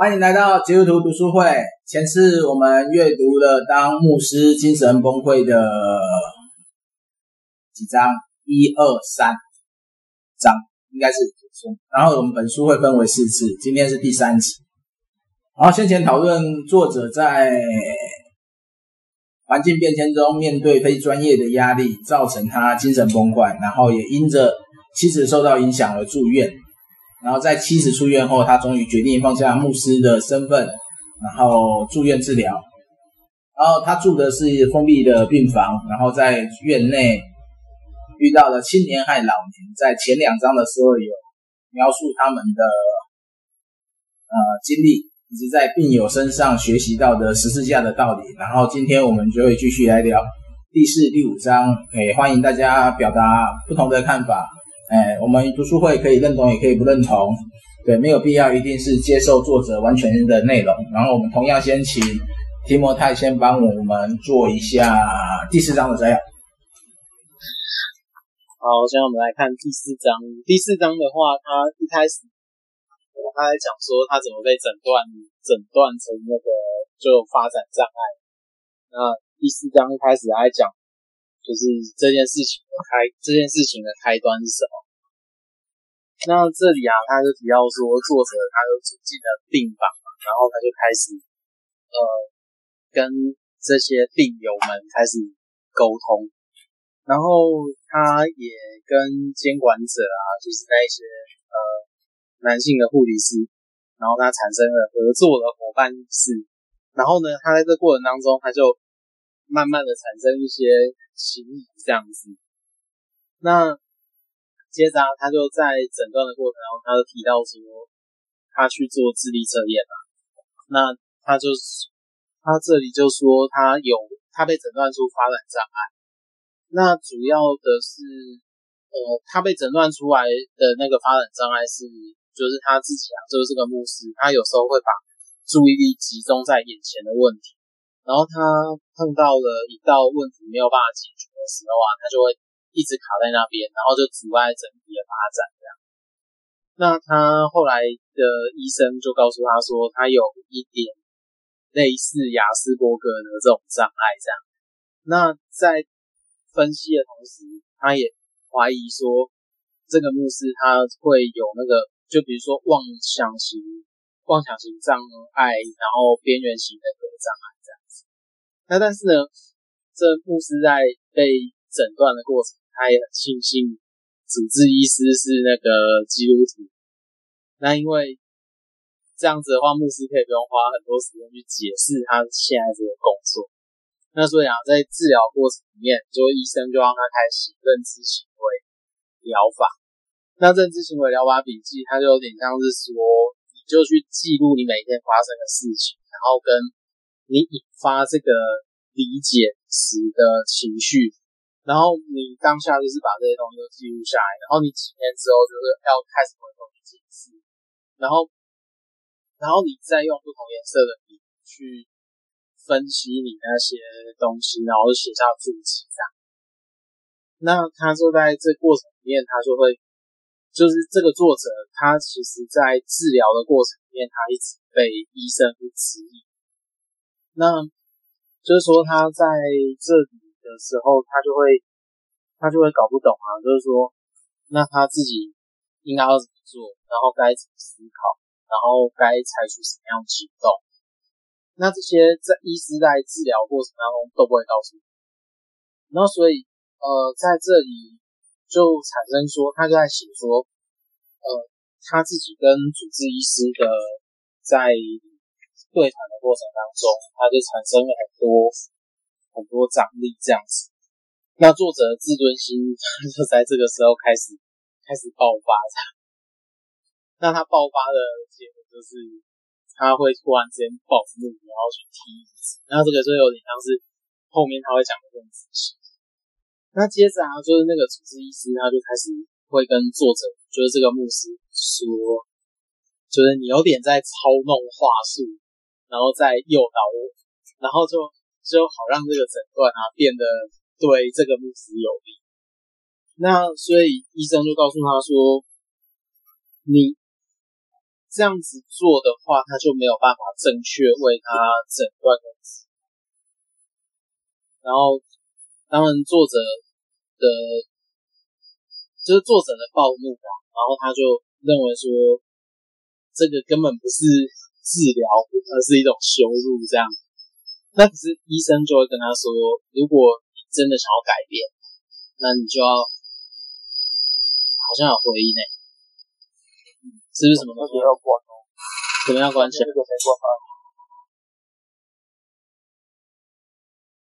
欢迎来到基督徒读书会。前次我们阅读了当牧师精神崩溃的几章，一二三章应该是。然后我们本书会分为四次，今天是第三集。然后先前讨论作者在环境变迁中面对非专业的压力，造成他精神崩溃，然后也因着妻子受到影响而住院。然后在妻子出院后，他终于决定放下牧师的身份，然后住院治疗。然后他住的是封闭的病房，然后在院内遇到了青年和老年。在前两章的时候有描述他们的呃经历，以及在病友身上学习到的十字架的道理。然后今天我们就会继续来聊第四、第五章。诶，欢迎大家表达不同的看法。哎，我们读书会可以认同，也可以不认同，对，没有必要一定是接受作者完全的内容。然后我们同样先请提摩太先帮我们做一下第四章的摘要。好，现在我们来看第四章。第四章的话，他一开始我刚才讲说他怎么被诊断诊断成那个就发展障碍。那第四章一开始还讲。就是这件事情的开，这件事情的开端是什么？那这里啊，他就提到说，作者他就住进了病房嘛，然后他就开始呃跟这些病友们开始沟通，然后他也跟监管者啊，就是那一些呃男性的护理师，然后他产生了合作的伙伴意识，然后呢，他在这过程当中，他就慢慢的产生一些。情谊这样子，那接着啊，他就在诊断的过程中，他就提到说，他去做智力测验了。那他就是他这里就说，他有他被诊断出发展障碍。那主要的是，呃，他被诊断出来的那个发展障碍是，就是他自己啊，就是这个牧师，他有时候会把注意力集中在眼前的问题。然后他碰到了一道问题没有办法解决的时候啊，他就会一直卡在那边，然后就阻碍整体的发展这样。那他后来的医生就告诉他说，他有一点类似雅斯伯格的这种障碍这样。那在分析的同时，他也怀疑说，这个牧师他会有那个，就比如说妄想型、妄想型障碍，然后边缘型人格障碍。那但是呢，这牧师在被诊断的过程，他也很庆幸主治医师是那个基督徒。那因为这样子的话，牧师可以不用花很多时间去解释他现在这个工作。那所以啊，在治疗过程里面，就医生就让他开始认知行为疗法。那认知行为疗法笔记，它就有点像是说，你就去记录你每天发生的事情，然后跟。你引发这个理解时的情绪，然后你当下就是把这些东西都记录下来，然后你几天之后就是要开始回头去解释，然后，然后你再用不同颜色的笔去分析你那些东西，然后写下注记这样。那他就在这过程里面，他就会，就是这个作者，他其实在治疗的过程里面，他一直被医生去质疑。那就是说，他在这里的时候，他就会，他就会搞不懂啊。就是说，那他自己应该要怎么做，然后该怎么思考，然后该采取什么样的行动。那这些在医师在治疗过程当中都不会告诉你。然后所以，呃，在这里就产生说，他就在写说，呃，他自己跟主治医师的在。对谈的过程当中，他就产生了很多很多张力这样子。那作者的自尊心就在这个时候开始开始爆发这样。那他爆发的结果就是他会突然之间暴怒然后去踢椅子。那这个就有点像是后面他会讲的更仔细。那接着啊，就是那个主治医师他就开始会跟作者，就是这个牧师说，就是你有点在操弄话术。然后再诱导我，然后就就好让这个诊断啊变得对这个牧师有利。那所以医生就告诉他说：“你这样子做的话，他就没有办法正确为他诊断的。然后，当然作者的，就是作者的暴怒吧。然后他就认为说，这个根本不是治疗，而是一种羞辱。这样，那可是医生就会跟他说，如果你真的想要改变，那你就要，好像有回音呢。是不是什么东西要关哦？怎么样关起来？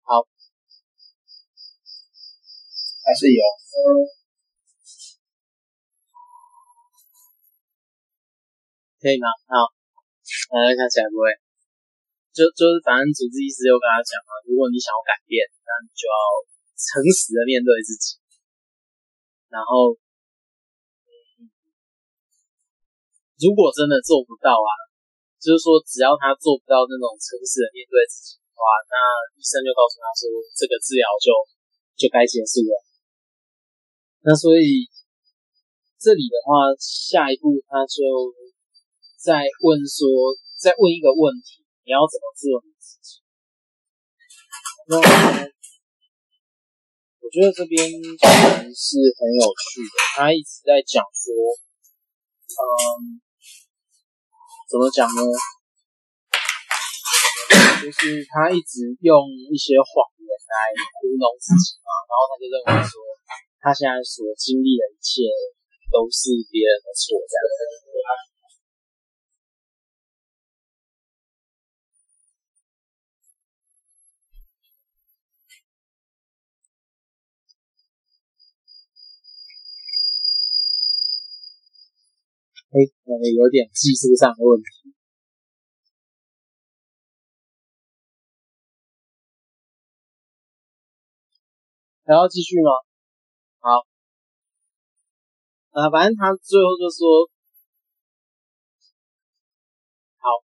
好，还是有。可以吗？好，大家看起来不会。就就是，反正主治医师又跟他讲啊，如果你想要改变，那你就要诚实的面对自己，然后。如果真的做不到啊，就是说只要他做不到那种诚实的面对自己的话，那医生就告诉他说，这个治疗就就该结束了。那所以这里的话，下一步他就再问说，再问一个问题，你要怎么做你自己？我觉得这边是很有趣的，他一直在讲说，嗯。怎么讲呢？就是他一直用一些谎言来糊弄自己嘛，然后他就认为说，他现在所经历的一切都是别人的错，这样子。哎，可能有点技术上的问题。还要继续吗？好，啊，反正他最后就说，好，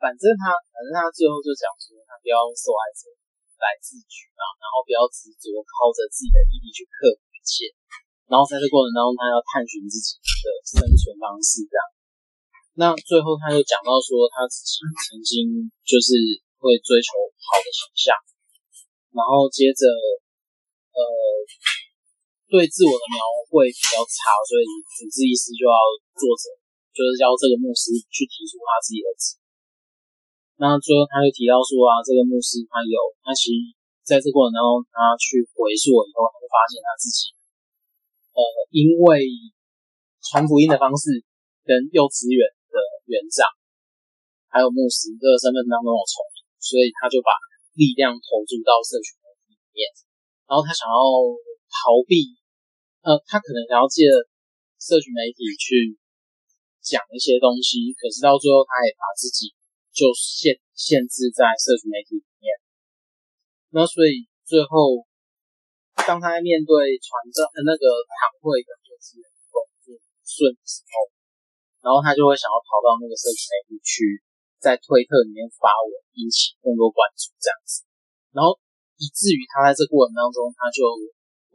反正他，反正他最后就讲说，他不要用受害者来自居啊，然后不要执着靠着自己的毅力去克服一切。然后在这过程当中，他要探寻自己的生存方式，这样。那最后他又讲到说，他自己曾经就是会追求好的形象，然后接着，呃，对自我的描绘比较差，所以主治医师就要作者就是要这个牧师去提出他自己的词。那最后他又提到说啊，这个牧师他有，他其实在这过程当中，他去回溯以后，他就发现他自己。呃，因为传福音的方式跟幼稚园的园长还有牧师这个身份当中有重叠，所以他就把力量投注到社群里面，然后他想要逃避，呃，他可能想要借社群媒体去讲一些东西，可是到最后他也把自己就限限制在社群媒体里面，那所以最后。当他面对传教的那个堂会的工作顺的时候，然后他就会想要跑到那个社群内部去，在推特里面发文，引起更多关注这样子，然后以至于他在这过程当中，他就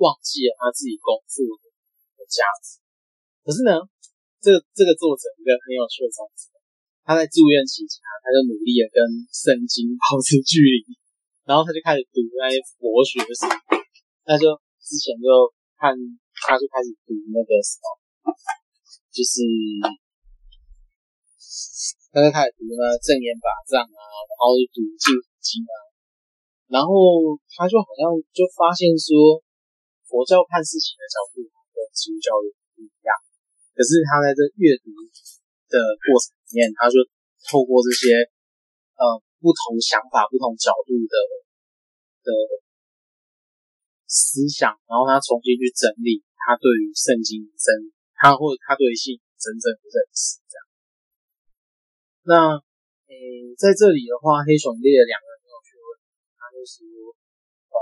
忘记了他自己工作的价值。可是呢，这个、这个作者一个很有趣的例子，他在住院期间，他就努力的跟圣经保持距离，然后他就开始读那些佛学的书。那就之前就看，他就开始读那个什么，就是他就开始读呢《正言法藏啊，然后就读净土经啊，然后他就好像就发现说，佛教看事情的角度跟基督教也不一样，可是他在这阅读的过程里面，他就透过这些呃不同想法、不同角度的的。思想，然后他重新去整理他对于圣经真，他或者他对于信真正的认识，这样。那，诶，在这里的话，黑熊列了两个很有趣的问，他就是，呃，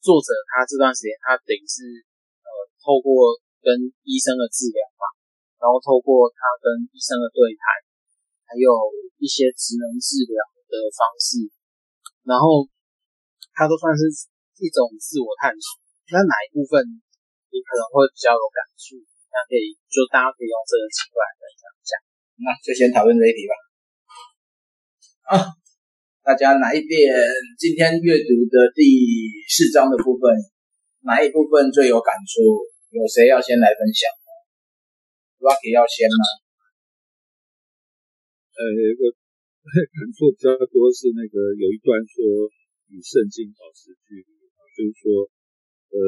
作者他这段时间他等于是呃，透过跟医生的治疗嘛，然后透过他跟医生的对谈，还有一些职能治疗的方式，然后他都算是。一种自我探索，那哪一部分你可能会比较有感触？那可以就大家可以用这个机会来分享一下。那就先讨论这一题吧。啊，大家哪一遍今天阅读的第四章的部分，哪一部分最有感触？有谁要先来分享？Rocky 要先吗？呃，我 感触比较多是那个有一段说与圣经保持距离啊，就是说，呃，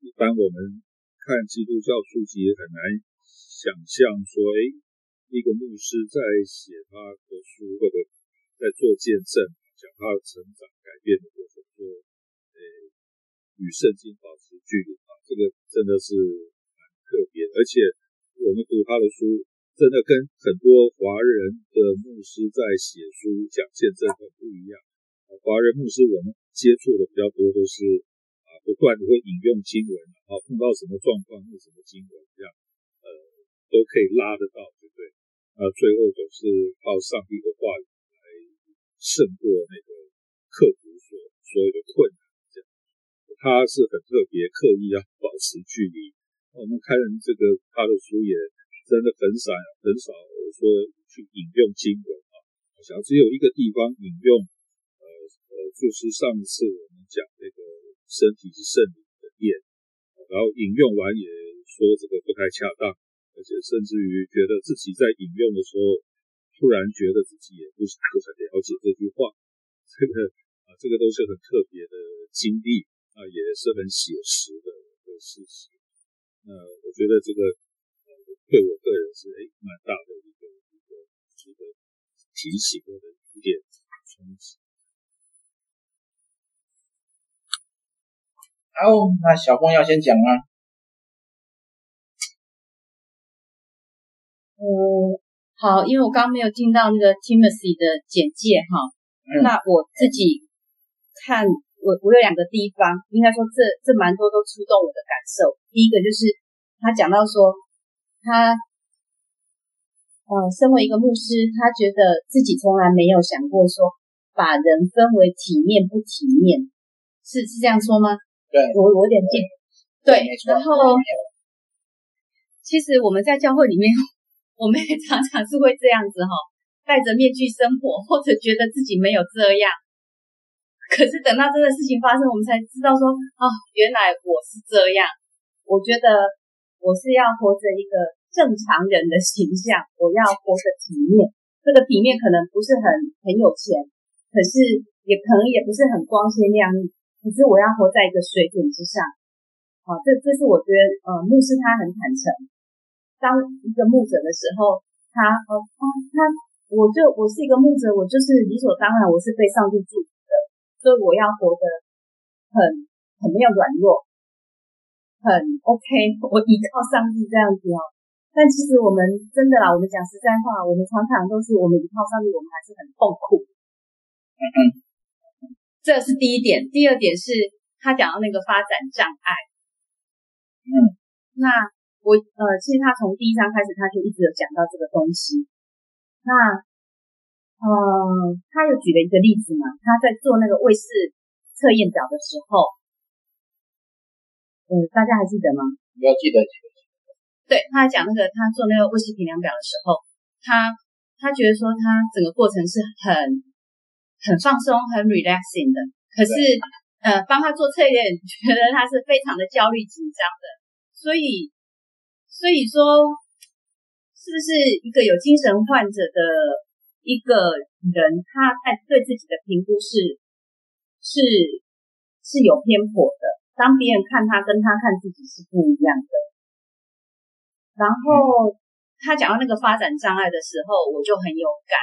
一般我们看基督教书籍也很难想象说，哎，一个牧师在写他的书或者。在做见证，讲他的成长改变的过程中，呃，与圣经保持距离啊，这个真的是蛮特别。而且我们读他的书，真的跟很多华人的牧师在写书讲见证很不一样。华人牧师我们接触的比较多都是啊，不断的会引用经文，啊，碰到什么状况用什么经文这样，呃，都可以拉得到，对不对？那，最后总是靠上帝的话语来。胜过那个克服所所有的困难，这样，他是很特别，刻意要保持距离。我们看这个他的书也真的很少很少说去引用经文啊，好像只有一个地方引用，就是上次我们讲那个身体是圣灵的殿，然后引用完也说这个不太恰当，而且甚至于觉得自己在引用的时候。突然觉得自己也不是不很了解这句话，这个啊，这个都是很特别的经历啊，也是很写实的一个事实。那我觉得这个呃，对我个人是诶蛮大的一个一个值得提醒或者一点冲击。好，那小峰要先讲啊？嗯。好，因为我刚刚没有听到那个 Timothy 的简介哈，嗯、那我自己看我我有两个地方，应该说这这蛮多都触动我的感受。第一个就是他讲到说他呃身为一个牧师，他觉得自己从来没有想过说把人分为体面不体面，是是这样说吗？对，我我有点记对，然后其实我们在教会里面。我们也常常是会这样子哈，戴着面具生活，或者觉得自己没有这样。可是等到这个事情发生，我们才知道说，哦，原来我是这样。我觉得我是要活着一个正常人的形象，我要活着体面。这个体面可能不是很很有钱，可是也可能也不是很光鲜亮丽。可是我要活在一个水准之上。好，这这是我觉得，呃，牧师他很坦诚。当一个牧者的时候，他哦他，他我就我是一个牧者，我就是理所当然，我是被上帝祝福的，所以我要活得很很没有软弱，很 OK，我依靠上帝这样子哦。但其实我们真的啦，我们讲实在话，我们常常都是我们依靠上帝，我们还是很痛苦。这是第一点。第二点是他讲到那个发展障碍。嗯，那。我呃，其实他从第一章开始，他就一直有讲到这个东西。那呃，他又举了一个例子嘛，他在做那个卫士测验表的时候，嗯，大家还记得吗？你要记得。对，他讲那个他做那个卫士评量表的时候，他他觉得说他整个过程是很很放松、很 relaxing 的。可是呃，帮他做测验，觉得他是非常的焦虑、紧张的，所以。所以说，是不是一个有精神患者的一个人，他在对自己的评估是是是有偏颇的？当别人看他跟他看自己是不一样的。然后他讲到那个发展障碍的时候，我就很有感，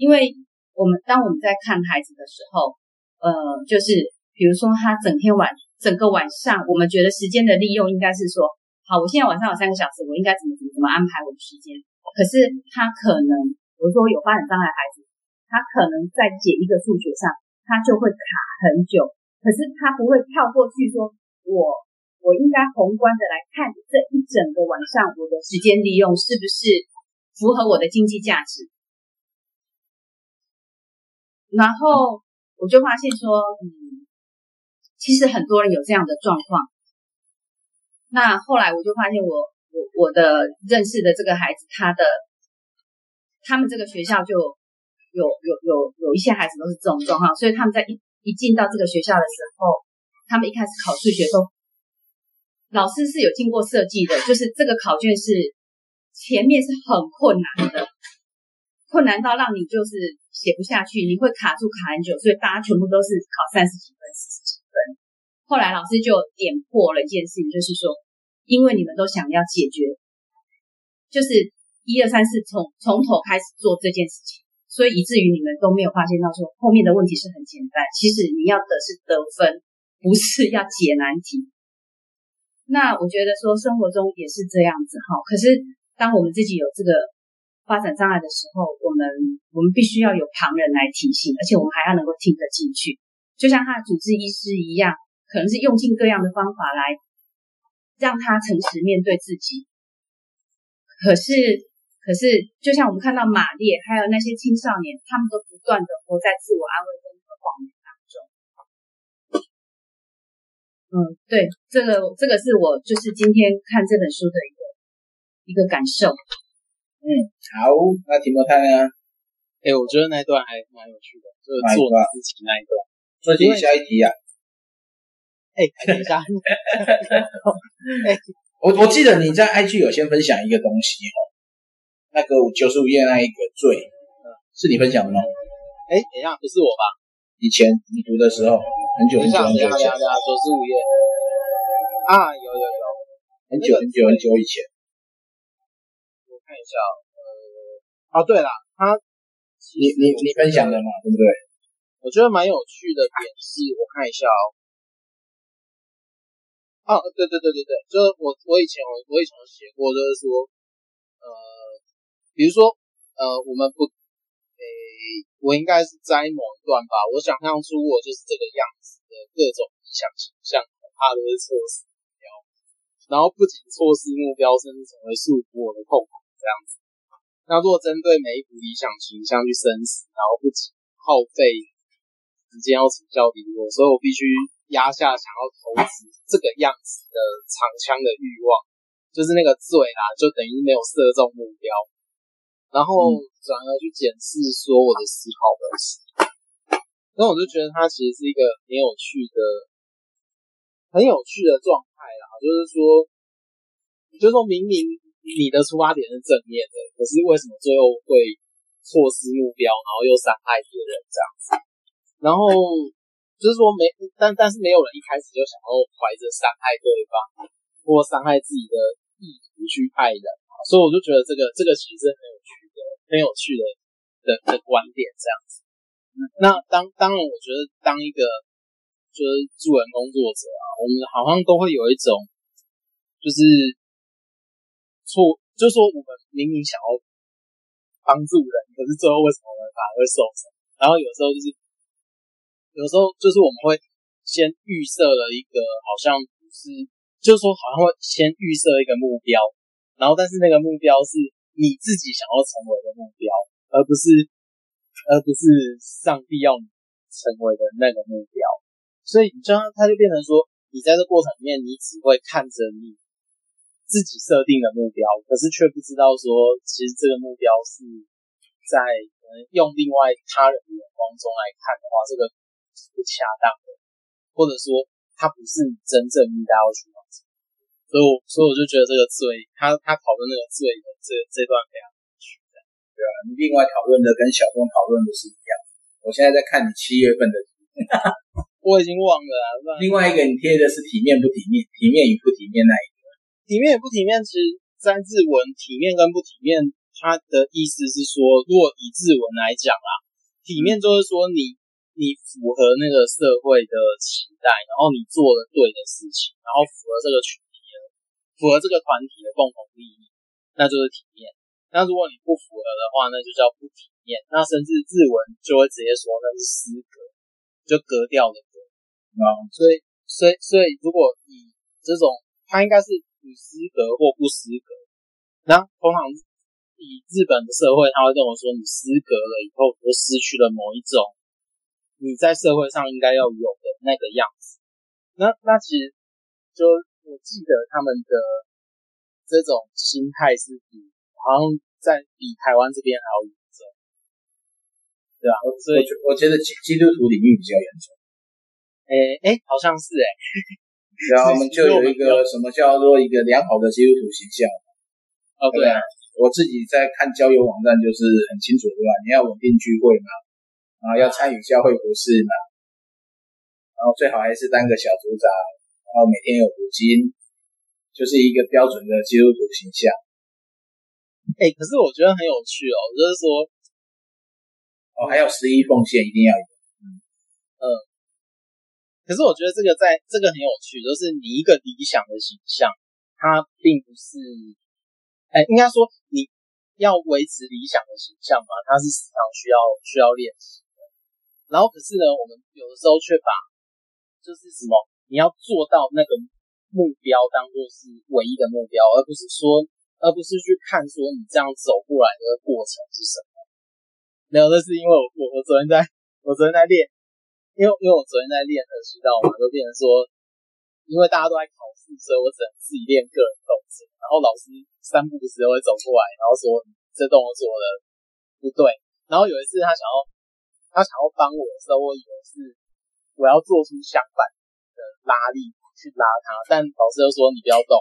因为我们当我们在看孩子的时候，呃，就是比如说他整天晚整个晚上，我们觉得时间的利用应该是说。好，我现在晚上有三个小时，我应该怎么怎么怎么安排我的时间？可是他可能，比如说有发展障碍孩子，他可能在解一个数学上，他就会卡很久。可是他不会跳过去说，我我应该宏观的来看这一整个晚上我的时间利用是不是符合我的经济价值？然后我就发现说，嗯，其实很多人有这样的状况。那后来我就发现我，我我的认识的这个孩子，他的他们这个学校就有有有有一些孩子都是这种状况，所以他们在一一进到这个学校的时候，他们一开始考数学都，老师是有经过设计的，就是这个考卷是前面是很困难的，困难到让你就是写不下去，你会卡住卡很久，所以大家全部都是考三十几分、四十几分。后来老师就点破了一件事情，就是说。因为你们都想要解决，就是一二三四从从头开始做这件事情，所以以至于你们都没有发现到说后面的问题是很简单。其实你要的是得分，不是要解难题。那我觉得说生活中也是这样子哈。可是当我们自己有这个发展障碍的时候，我们我们必须要有旁人来提醒，而且我们还要能够听得进去。就像他的主治医师一样，可能是用尽各样的方法来。让他诚实面对自己。可是，可是，就像我们看到马列，还有那些青少年，他们都不断的活在自我安慰跟谎言当中。嗯，对，这个，这个是我就是今天看这本书的一个一个感受。嗯，好，那题目看呢？哎，我觉得那一段还蛮有趣的，就是做自己那一段。所以下一题啊。哎，等一下，哎，我我记得你在 IG 有先分享一个东西哦，那个九十五页那一个罪，是你分享的吗？哎，等一下，不是我吧？以前你读的时候，很久很久很久以前，九十五页啊，有有有，很久很久很久以前，一下，呃，哦，对了，他，你你你分享的嘛，对不对？我觉得蛮有趣的点是，我看一下哦。哦，对对对对对，就是我我以前我我以前有写过，就是说，呃，比如说，呃，我们不，诶，我应该是摘某一段吧，我想象出我就是这个样子的各种理想形象，恐怕都是错失目标，然后不仅错失目标，甚至成为束缚我的痛苦这样子。那如果针对每一股理想形象去生死，然后不仅耗费时间要成效比我，所以我必须。压下想要投资这个样子的长枪的欲望，就是那个罪啦，就等于没有射中目标，然后转而去检视说我的思考模式。那我就觉得它其实是一个很有趣的、很有趣的状态啦，就是说，就是说明明你的出发点是正面的，可是为什么最后会错失目标，然后又伤害别人这样子？然后。就是说没，但但是没有人一开始就想要怀着伤害对方或伤害自己的意图去爱人，所以我就觉得这个这个其实是很有趣的、很有趣的的的观点这样子。那当当然，我觉得当一个就是助人工作者啊，我们好像都会有一种就是错，就是说我们明明想要帮助人，可是最后为什么我们反而会受伤？然后有时候就是。有时候就是我们会先预设了一个好像不是，就是说好像会先预设一个目标，然后但是那个目标是你自己想要成为的目标，而不是而不是上帝要你成为的那个目标。所以这样它就变成说，你在这过程里面，你只会看着你自己设定的目标，可是却不知道说，其实这个目标是在可能用另外他人的眼光中来看的话，这个。是不恰当的，或者说他不是你真正应该要去完成，所以我所以我就觉得这个罪，他他讨论那个罪的这这段非常有趣，对啊，你另外讨论的跟小峰讨论的是一样。我现在在看你七月份的题，我已经忘了啊。另外一个你贴的是体面不体面，体面与不体面那一个？体面与不体面，其实三字文体面跟不体面，它的意思是说，如果以字文来讲啊，体面就是说你。你符合那个社会的期待，然后你做了对的事情，然后符合这个群体的，符合这个团体的共同利益，那就是体面。那如果你不符合的话，那就叫不体面。那甚至日文就会直接说那是失格，就格调的格。啊、所以，所以，所以，如果以这种，它应该是你失格或不失格。那通常以日本的社会，他会跟我说，你失格了以后，就失去了某一种。你在社会上应该要有的那个样子，那那其实就我记得他们的这种心态是比好像在比台湾这边还要严重，对吧？所以我觉得基基督徒领域比较严重。诶诶，好像是诶。然后我们就有一个什么叫做一个良好的基督徒形象。哦，对啊，我自己在看交友网站就是很清楚，对吧？你要稳定聚会嘛，然后要参与教会服事嘛，然后最好还是当个小组长，然后每天有读经。就是一个标准的基督徒形象。哎、欸，可是我觉得很有趣哦，就是说，哦，还有十一奉献一定要有。嗯嗯。可是我觉得这个在这个很有趣，就是你一个理想的形象，它并不是，哎、应该说你要维持理想的形象嘛，它是时常需要需要练习的。然后可是呢，我们有的时候却把就是什么，你要做到那个。目标当做是唯一的目标，而不是说，而不是去看说你这样走过来的过程是什么。没有，那是因为我我昨天在，我昨天在练，因为因为我昨天在练的知道嘛，就变成说，因为大家都在考试，所以我只能自己练个人动作，然后老师三不五时会走过来，然后说这动作做的不对。然后有一次他想要他想要帮我的时候，我以为是我要做出相反的拉力。去拉他，但老师又说你不要动，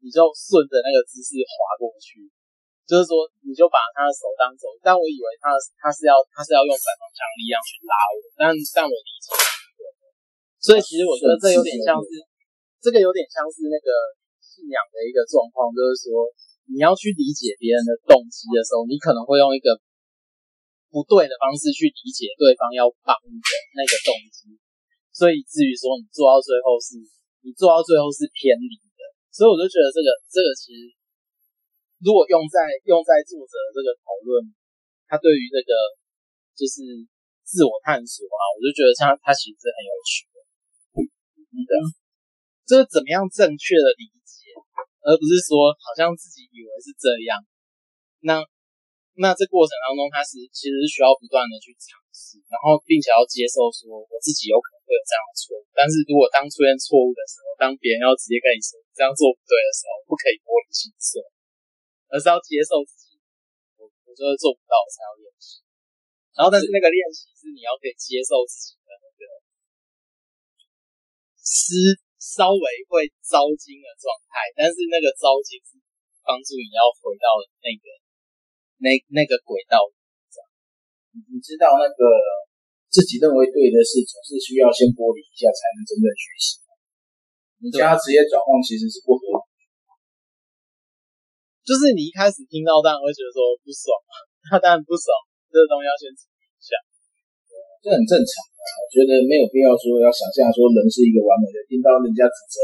你就顺着那个姿势滑过去，就是说你就把他的手当走，但我以为他他是要他是要用反方向力量去拉我，但但我理解，所以其实我觉得这有点像是这个有点像是那个信仰的一个状况，就是说你要去理解别人的动机的时候，你可能会用一个不对的方式去理解对方要帮你的那个动机。所以至于说你做到最后是，你做到最后是偏离的，所以我就觉得这个这个其实，如果用在用在作者这个讨论，他对于这个就是自我探索啊，我就觉得他他其实是很有趣的，对，就是怎么样正确的理解，而不是说好像自己以为是这样，那那这过程当中，他是其实是需要不断的去尝试，然后并且要接受说我自己有可能。会有这样的错误，但是如果当出现错误的时候，当别人要直接跟你说这样做不对的时候，不可以玻璃心碎，而是要接受自己，我我觉得做不到才要练习。然后，但是那个练习是你要可以接受自己的那个失稍微会糟心的状态，但是那个糟心是帮助你要回到那个那那个轨道。你你知道那个？自己认为对的事，总是需要先剥离一下，才能真正学习。你叫他直接转换，其实是不合理。就是你一开始听到，当然会觉得说不爽啊，那当然不爽，这个东西要先处理一下，这很正常的。我觉得没有必要说要想象说人是一个完美的，听到人家指责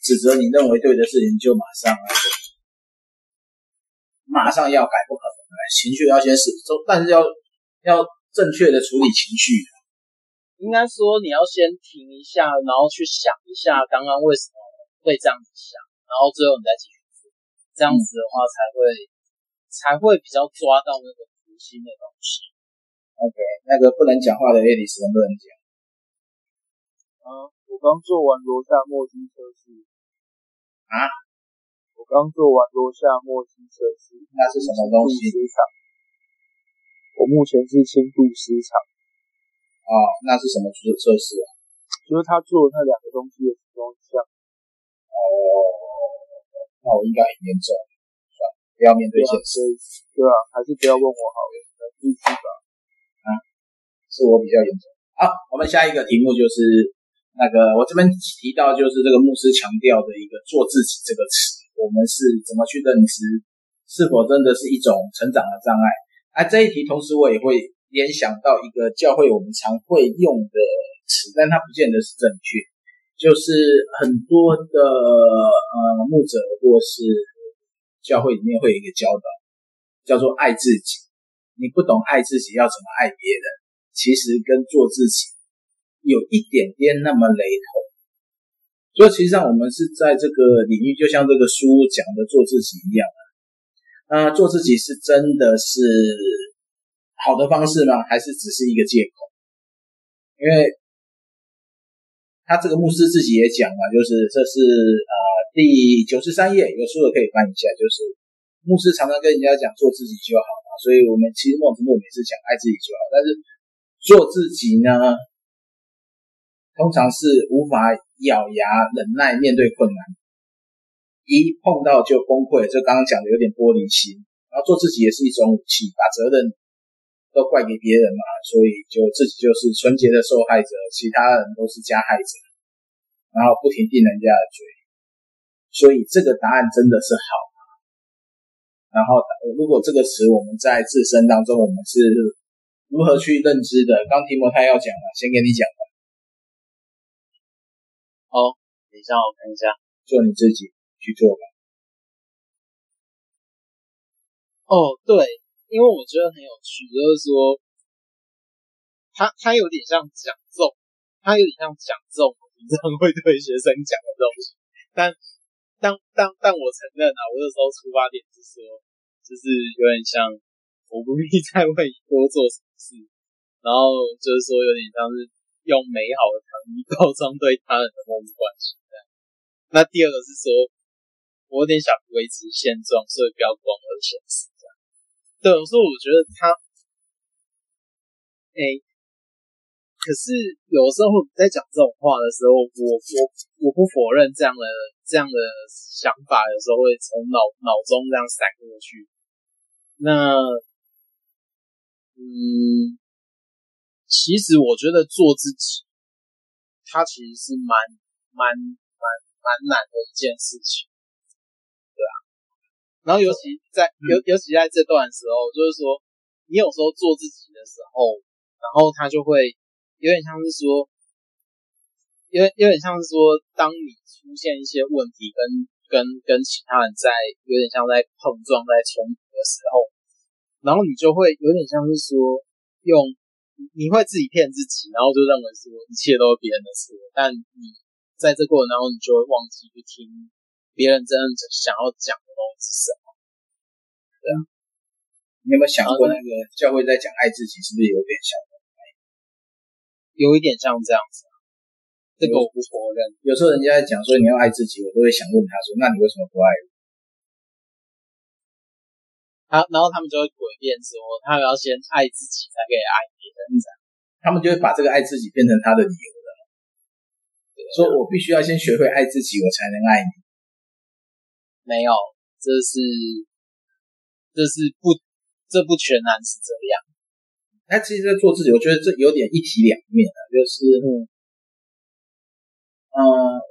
指责你认为对的事情就马上啊，马上要改，不可能。情绪要先释，但是要要正确的处理情绪。应该说，你要先停一下，然后去想一下刚刚为什么会这样子想，然后最后你再继续做，这样子的话才会才会比较抓到那个核心的东西。OK，那个不能讲话的 Alice 能不能讲？啊，我刚做完楼下墨迹测试。啊？我刚做完楼下墨迹测试。那是什么东西？市场。我目前是轻度失常。啊、哦，那是什么测测试啊？就是他做的那两个东西的其中一项。哦，那我应该很严重，算了，不要面对现实。对啊，还是不要问我好了，继续吧。啊，是我比较严重。好，我们下一个题目就是那个，我这边提到就是这个牧师强调的一个“做自己”这个词，我们是怎么去认知？是否真的是一种成长的障碍？啊，这一题同时我也会。联想到一个教会我们常会用的词，但它不见得是正确。就是很多的呃牧者或是教会里面会有一个教导，叫做爱自己。你不懂爱自己要怎么爱别人，其实跟做自己有一点点那么雷同。所以，其实上我们是在这个领域，就像这个书讲的做自己一样啊。那做自己是真的是。好的方式吗？还是只是一个借口？因为他这个牧师自己也讲了，就是这是呃第第九十三页有书的可以翻一下，就是牧师常常跟人家讲做自己就好嘛，所以我们其实某种程度也是讲爱自己就好，但是做自己呢，通常是无法咬牙忍耐面对困难，一碰到就崩溃，就刚刚讲的有点玻璃心，然后做自己也是一种武器，把责任都怪给别人嘛，所以就自己就是纯洁的受害者，其他人都是加害者，然后不停定人家的罪。所以这个答案真的是好吗？然后，如果这个词我们在自身当中，我们是如何去认知的？刚提摩太要讲了，先给你讲吧。好，等一下我看一下，做你自己去做吧。哦，对，因为我觉得很有趣，就是说，他他有点像讲诵，他有点像讲诵，平常会对学生讲的东西，但。但但但我承认啊，我那时候出发点是说，就是有点像我不必再为你多做什么事，然后就是说有点像是用美好的糖衣包装对他人的亲密关系。那第二个是说，我有点想维持现状，所以不要光而显示。对，所以我觉得他，哎、可是有时候在讲这种话的时候，我我我不否认这样的这样的想法，有时候会从脑脑中这样闪过去。那，嗯，其实我觉得做自己，它其实是蛮蛮蛮蛮难的一件事情，然后尤其在尤尤其在这段时候，就是说你有时候做自己的时候，然后他就会。有点像是说，有点有点像是说，当你出现一些问题跟跟跟其他人在有点像在碰撞、在冲突的时候，然后你就会有点像是说，用你会自己骗自己，然后就认为说一切都是别人的事，但你在这过程当中，你就会忘记去听别人真正想要讲的东西是什么。对啊，你有没有想过那个教会在讲爱自己，是不是有点像？有一点像这样子，啊这个我不否认。有时候人家在讲说你要爱自己，我都会想问他说：“那你为什么不爱我？”他然后他们就会诡辩说：“他们要先爱自己才可以爱别人。”他们就会把这个爱自己变成他的理由了。说我必须要先学会爱自己，我才能爱你。没有，这是这是不，这不全然是这样。他其实在做自己，我觉得这有点一体两面的，就是，嗯，呃，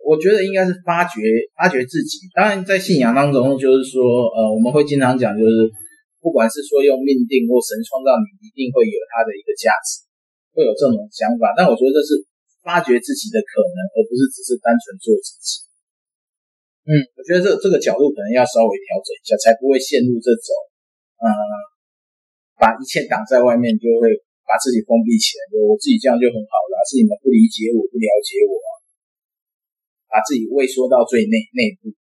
我觉得应该是发掘发掘自己。当然，在信仰当中，就是说，呃，我们会经常讲，就是不管是说用命定或神创造你，一定会有它的一个价值，会有这种想法。但我觉得这是发掘自己的可能，而不是只是单纯做自己。嗯，我觉得这这个角度可能要稍微调整一下，才不会陷入这种，呃。把一切挡在外面，就会把自己封闭起来。就我自己这样就很好了，是你们不理解我，不了解我，把自己畏缩到最内内部。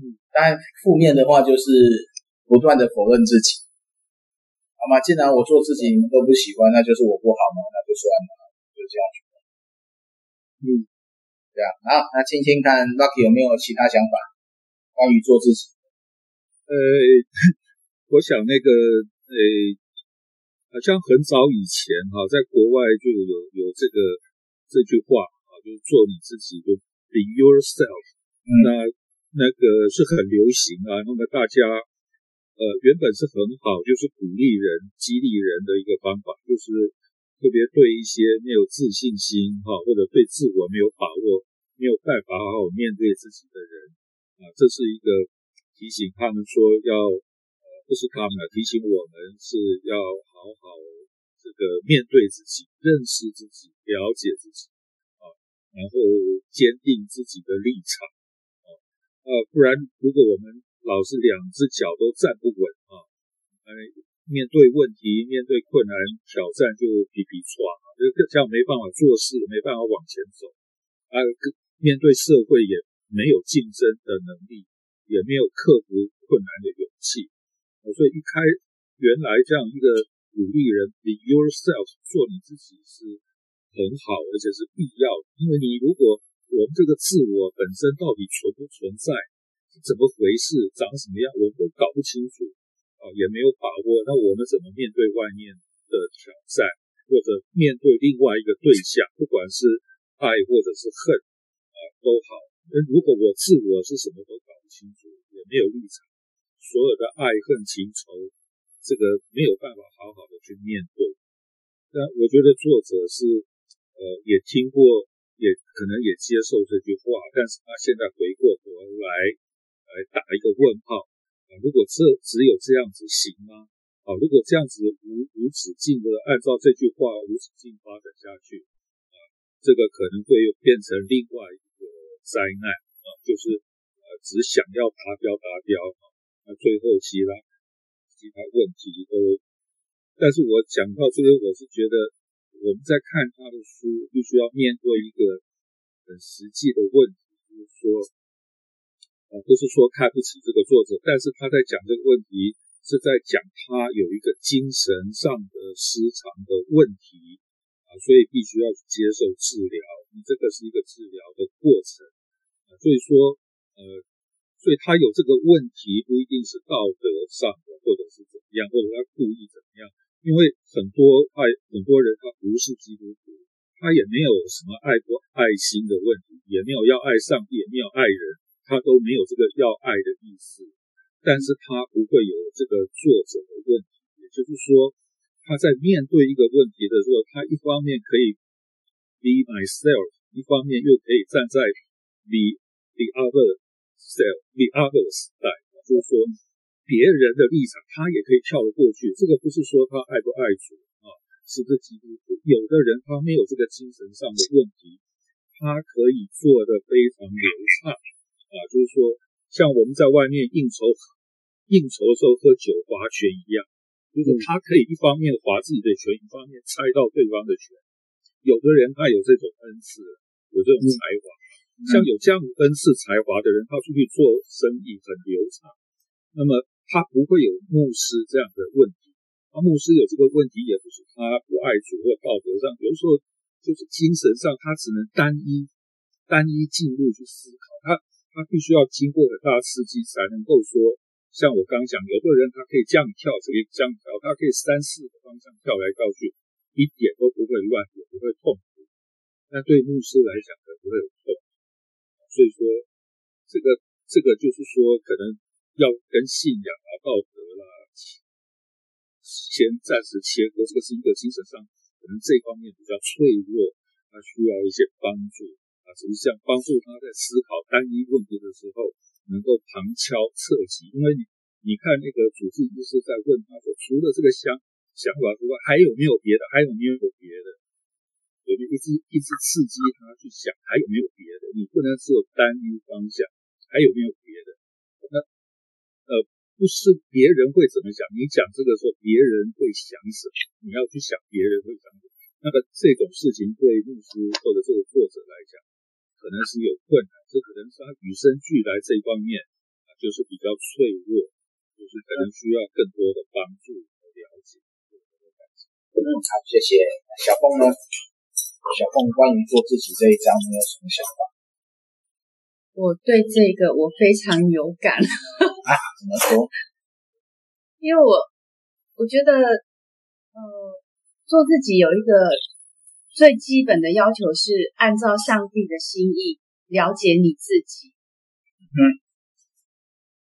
嗯，当然负面的话就是不断的否认自己。好吗？既然我做自己你们都不喜欢，那就是我不好吗？那就算了，就这样子。嗯，好，那听听看，Lucky 有没有其他想法关于做自己？呃，我想那个。呃，好像很早以前哈，在国外就有有这个这句话啊，就是做你自己，就 be yourself。嗯、那那个是很流行啊。那么大家呃原本是很好，就是鼓励人、激励人的一个方法，就是特别对一些没有自信心哈，或者对自我没有把握、没有办法好好面对自己的人啊，这是一个提醒他们说要呃。不是他们提醒我们是要好好这个面对自己，认识自己，了解自己啊，然后坚定自己的立场啊，呃，不然如果我们老是两只脚都站不稳啊，哎，面对问题、面对困难挑战就皮皮剉啊，就这样没办法做事，没办法往前走啊，面对社会也没有竞争的能力，也没有克服困难的勇气。所以一开原来这样一个鼓励人 be yourself 做你自己是很好，而且是必要。因为你如果我们这个自我本身到底存不存在，是怎么回事，长什么样，我们搞不清楚啊，也没有把握。那我们怎么面对外面的挑战，或者面对另外一个对象，不管是爱或者是恨，都好。那如果我自我是什么都搞不清楚，也没有立场，所有的爱恨情仇，这个没有办法好好的去面对。但我觉得作者是，呃，也听过，也可能也接受这句话，但是他现在回过头来，来打一个问号啊，如果这只有这样子行吗？啊，如果这样子无无止境的按照这句话无止境发展下去，啊，这个可能会又变成另外一个灾难啊，就是呃，只想要达标达标啊，那最后其他其他问题都。但是我讲到这个，我是觉得我们在看他的书，必须要面对一个很实际的问题，就是说，啊，不是说看不起这个作者，但是他在讲这个问题，是在讲他有一个精神上的失常的问题啊，所以必须要去接受治疗。你这个是一个治疗的过程啊，所以说，呃，所以他有这个问题，不一定是道德上的，或者是怎么样，或者他故意怎么样。因为很多爱很多人他不是基督徒，他也没有什么爱不爱心的问题，也没有要爱上帝，也没有爱人，他都没有这个要爱的意思。但是他不会有这个作者的问题，也就是说，他在面对一个问题的时候，他一方面可以 be myself，一方面又可以站在 the the other self the others side，就是说。别人的立场，他也可以跳得过去。这个不是说他爱不爱主啊，是不是基督徒？有的人他没有这个精神上的问题，他可以做的非常流畅啊。就是说，像我们在外面应酬应酬的时候喝酒划拳一样，就是他可以一方面划自己的拳，一方面猜到对方的拳。有的人他有这种恩赐，有这种才华，像有这样恩赐才华的人，他出去做生意很流畅。那么。他不会有牧师这样的问题，他牧师有这个问题，也不是他不爱主或道德上，有时候就是精神上，他只能单一单一进入去思考，他他必须要经过很大刺激才能够说，像我刚讲，有的人他可以这样跳，可以这样跳，他可以三四个方向跳来跳去，一点都不会乱，也不会痛苦。那对牧师来讲。所以说，这个这个就是说，可能。要跟信仰啊、道德啦，先暂时切割，这个是一个精神上可能这方面比较脆弱，他需要一些帮助啊，只是像帮助他在思考单一问题的时候，能够旁敲侧击。因为你你看那个主治医师在问他说，除了这个想想法之外，还有没有别的？还有没有别的？我就一直一直刺激他去想，还有没有别的？你不能只有单一方向，还有没有别的？那。呃，不是别人会怎么想，你讲这个时候别人会想什么？你要去想别人会想什么。那个这种事情对牧师或者这个作者来讲，可能是有困难，这可能是他与生俱来这一方面啊，就是比较脆弱，就是可能需要更多的帮助和了解。嗯，好，谢谢小凤呢。小凤关于做自己这一章，你有什么想法？我对这个我非常有感。啊，怎么说？因为我我觉得，呃，做自己有一个最基本的要求是按照上帝的心意了解你自己。嗯。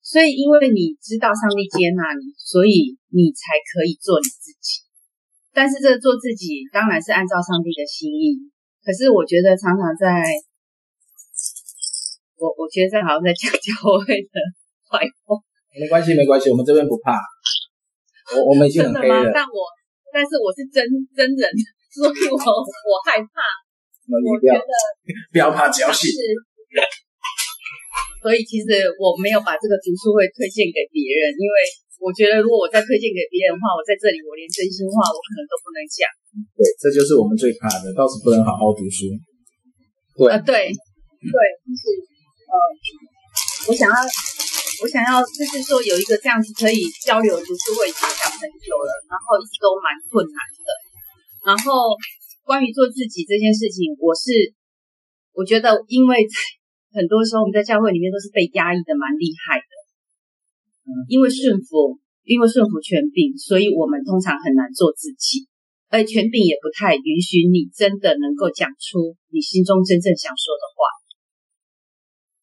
所以，因为你知道上帝接纳你，所以你才可以做你自己。但是，这个做自己当然是按照上帝的心意。可是，我觉得常常在，我我觉得这好像在讲教会的。坏话，没关系，没关系，我们这边不怕。我我们已经很黑了。但我但是我是真真人，所以我我害怕。我觉得不要怕侥幸。所以其实我没有把这个读书会推荐给别人，因为我觉得如果我再推荐给别人的话，我在这里我连真心话我可能都不能讲。对，这就是我们最怕的，到时不能好好读书。对啊，对对，就是呃，我想要。我想要就是说有一个这样子可以交流读书会已经想很久了，然后一直都蛮困难的。然后关于做自己这件事情，我是我觉得，因为在很多时候我们在教会里面都是被压抑的蛮厉害的，嗯，因为顺服，因为顺服权柄，所以我们通常很难做自己，而权柄也不太允许你真的能够讲出你心中真正想说的话，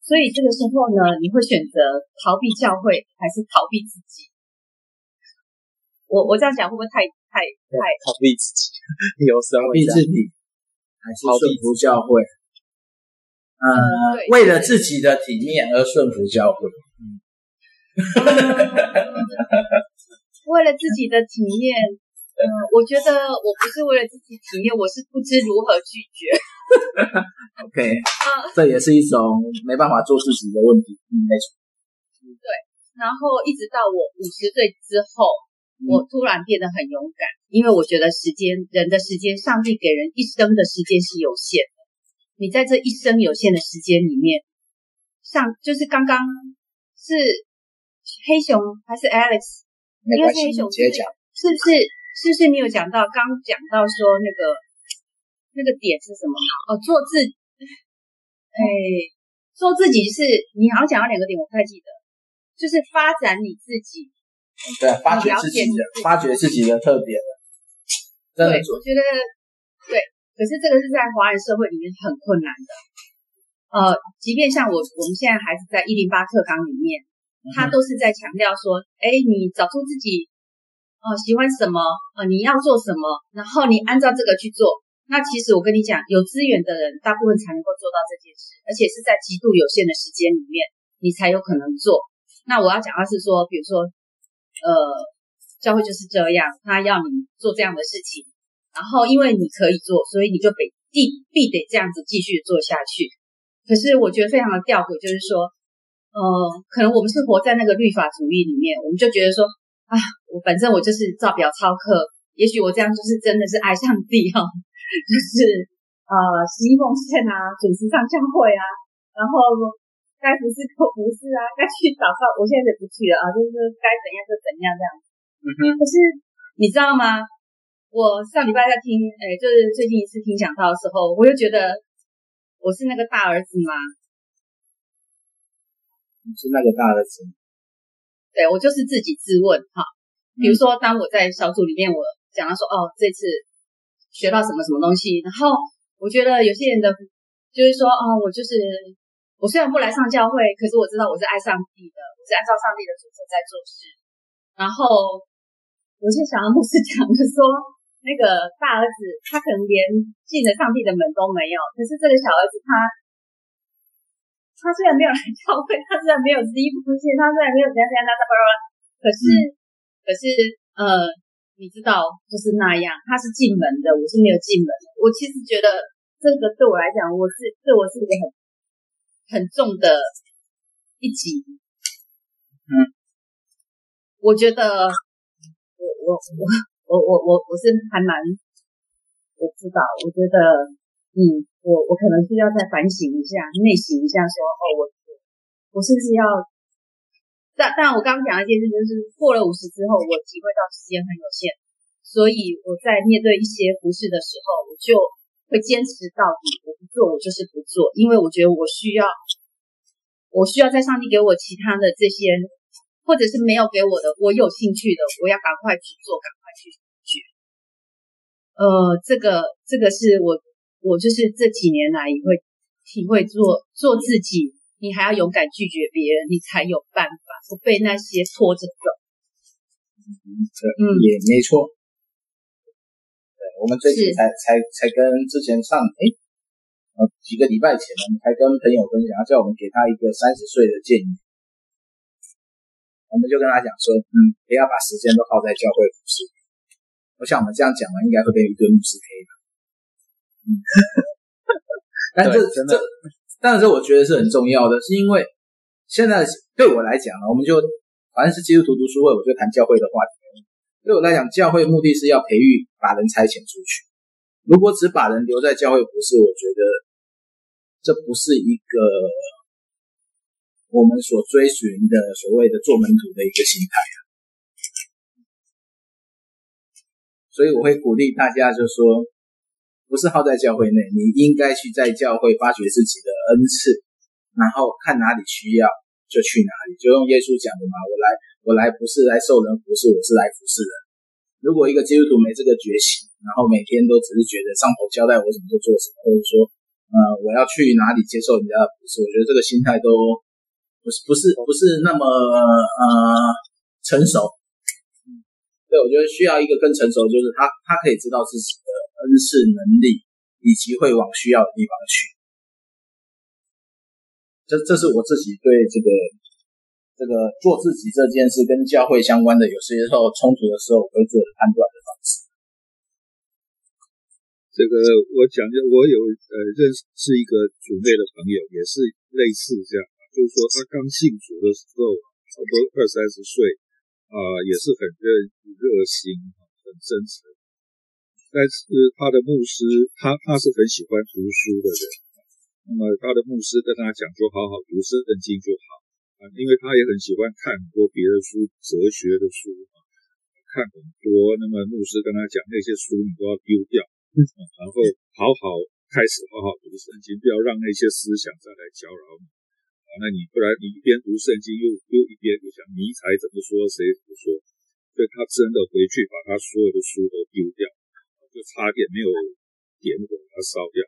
所以这个时候呢，你会选择逃避教会，还是逃避自己？我我这样讲会不会太太太逃避自己？有时候逃避自己，还是顺服教会？嗯，为了自己的体面而顺服教会。嗯，为了自己的体面，嗯，我觉得我不是为了自己体面，我是不知如何拒绝。OK，嗯，这也是一种没办法做自己的问题。嗯，没错。对，然后一直到我五十岁之后，我突然变得很勇敢，因为我觉得时间，人的时间，上帝给人一生的时间是有限的。你在这一生有限的时间里面，上就是刚刚是黑熊还是 Alex？因为黑熊直接讲，是不是？是不是你有讲到？刚讲到说那个那个点是什么？哦，做自，哎，做自己是你好像讲到两个点，我不太记得，就是发展你自己，对，发掘自己的，发掘自己的特点的，对，我觉得对。可是这个是在华人社会里面很困难的，呃，即便像我，我们现在还是在一零八课纲里面，他都是在强调说，哎，你找出自己，哦，喜欢什么，呃，你要做什么，然后你按照这个去做。那其实我跟你讲，有资源的人，大部分才能够做到这件事，而且是在极度有限的时间里面，你才有可能做。那我要讲的是说，比如说，呃，教会就是这样，他要你做这样的事情。然后，因为你可以做，所以你就得必必得这样子继续做下去。可是我觉得非常的吊诡，就是说，呃，可能我们是活在那个律法主义里面，我们就觉得说，啊，我反正我就是照表操课，也许我这样就是真的是爱上帝哈、哦，就是呃，十一奉献啊，准时上教会啊，然后该服侍都服侍啊，该去祷告，我现在就不去了啊，就是该怎样就怎样这样。嗯哼。可是你知道吗？我上礼拜在听，哎，就是最近一次听讲道的时候，我就觉得我是那个大儿子吗？你是那个大儿子？对，我就是自己自问哈。比如说，当我在小组里面，我讲到说，哦，这次学到什么什么东西，然后我觉得有些人的，就是说，哦，我就是我虽然不来上教会，可是我知道我是爱上帝的，我是按照上帝的主则在做事。然后我就想要牧师讲的说。那个大儿子，他可能连进了上帝的门都没有。可是这个小儿子他，他他虽然没有来教会，他虽然没有十一出现，他虽然没有怎样怎样怎样巴拉巴拉，可是、嗯、可是呃，你知道就是那样，他是进门的，我是没有进门的。我其实觉得这个对我来讲，我是对我是一个很很重的一击。嗯，我觉得我我我。我我我我我是还蛮，我知道，我觉得，嗯，我我可能是要再反省一下，内省一下说，哦，我我是不是要？但但我刚刚讲的一件事就是，过了五十之后，我体会到时间很有限，所以我在面对一些不适的时候，我就会坚持到底，我不做，我就是不做，因为我觉得我需要，我需要在上帝给我其他的这些，或者是没有给我的，我有兴趣的，我要赶快去做，赶快。呃，这个这个是我我就是这几年来也会体会做做自己，你还要勇敢拒绝别人，你才有办法不被那些拖着走。嗯，也没错。对，我们最近才才才跟之前上诶呃几个礼拜前呢，才跟朋友分享，叫我们给他一个三十岁的建议，我们就跟他讲说，嗯，不要把时间都耗在教会服事。我想我们这样讲完，应该会被一堆牧师黑的。嗯，但这这，但是我觉得是很重要的，是因为现在对我来讲呢，我们就反正是基督徒读书会，我就谈教会的话题。对我来讲，教会目的是要培育，把人差遣出去。如果只把人留在教会，不是，我觉得这不是一个我们所追寻的所谓的做门徒的一个心态啊。所以我会鼓励大家，就是说，不是耗在教会内，你应该去在教会发掘自己的恩赐，然后看哪里需要就去哪里，就用耶稣讲的嘛，我来我来不是来受人服侍，我是来服侍人。如果一个基督徒没这个觉醒，然后每天都只是觉得上头交代我什么就做什么，或者说呃我要去哪里接受人家的服侍，我觉得这个心态都不是不是不是那么呃成熟。对，我觉得需要一个更成熟，就是他他可以知道自己恩赐能力，以及会往需要的地方去。这这是我自己对这个这个做自己这件事跟教会相关的，有些时候冲突的时候，我会做的判断的方式。这个我讲，我有呃认识一个主内的朋友，也是类似这样，就是说他刚信主的时候，差不多二三十岁。啊、呃，也是很热热心，很真诚。但是他的牧师，他他是很喜欢读书的人。那么他的牧师跟他讲说，好好读圣经就好啊，因为他也很喜欢看很多别的书，哲学的书啊，看很多。那么牧师跟他讲，那些书你都要丢掉，嗯、然后好好开始好好读圣经，不要让那些思想再来搅扰你。啊那你不然你一边读圣经又又一边就想尼采怎么说谁怎么说，所以他真的回去把他所有的书都丢掉，就差点没有点火把它烧掉。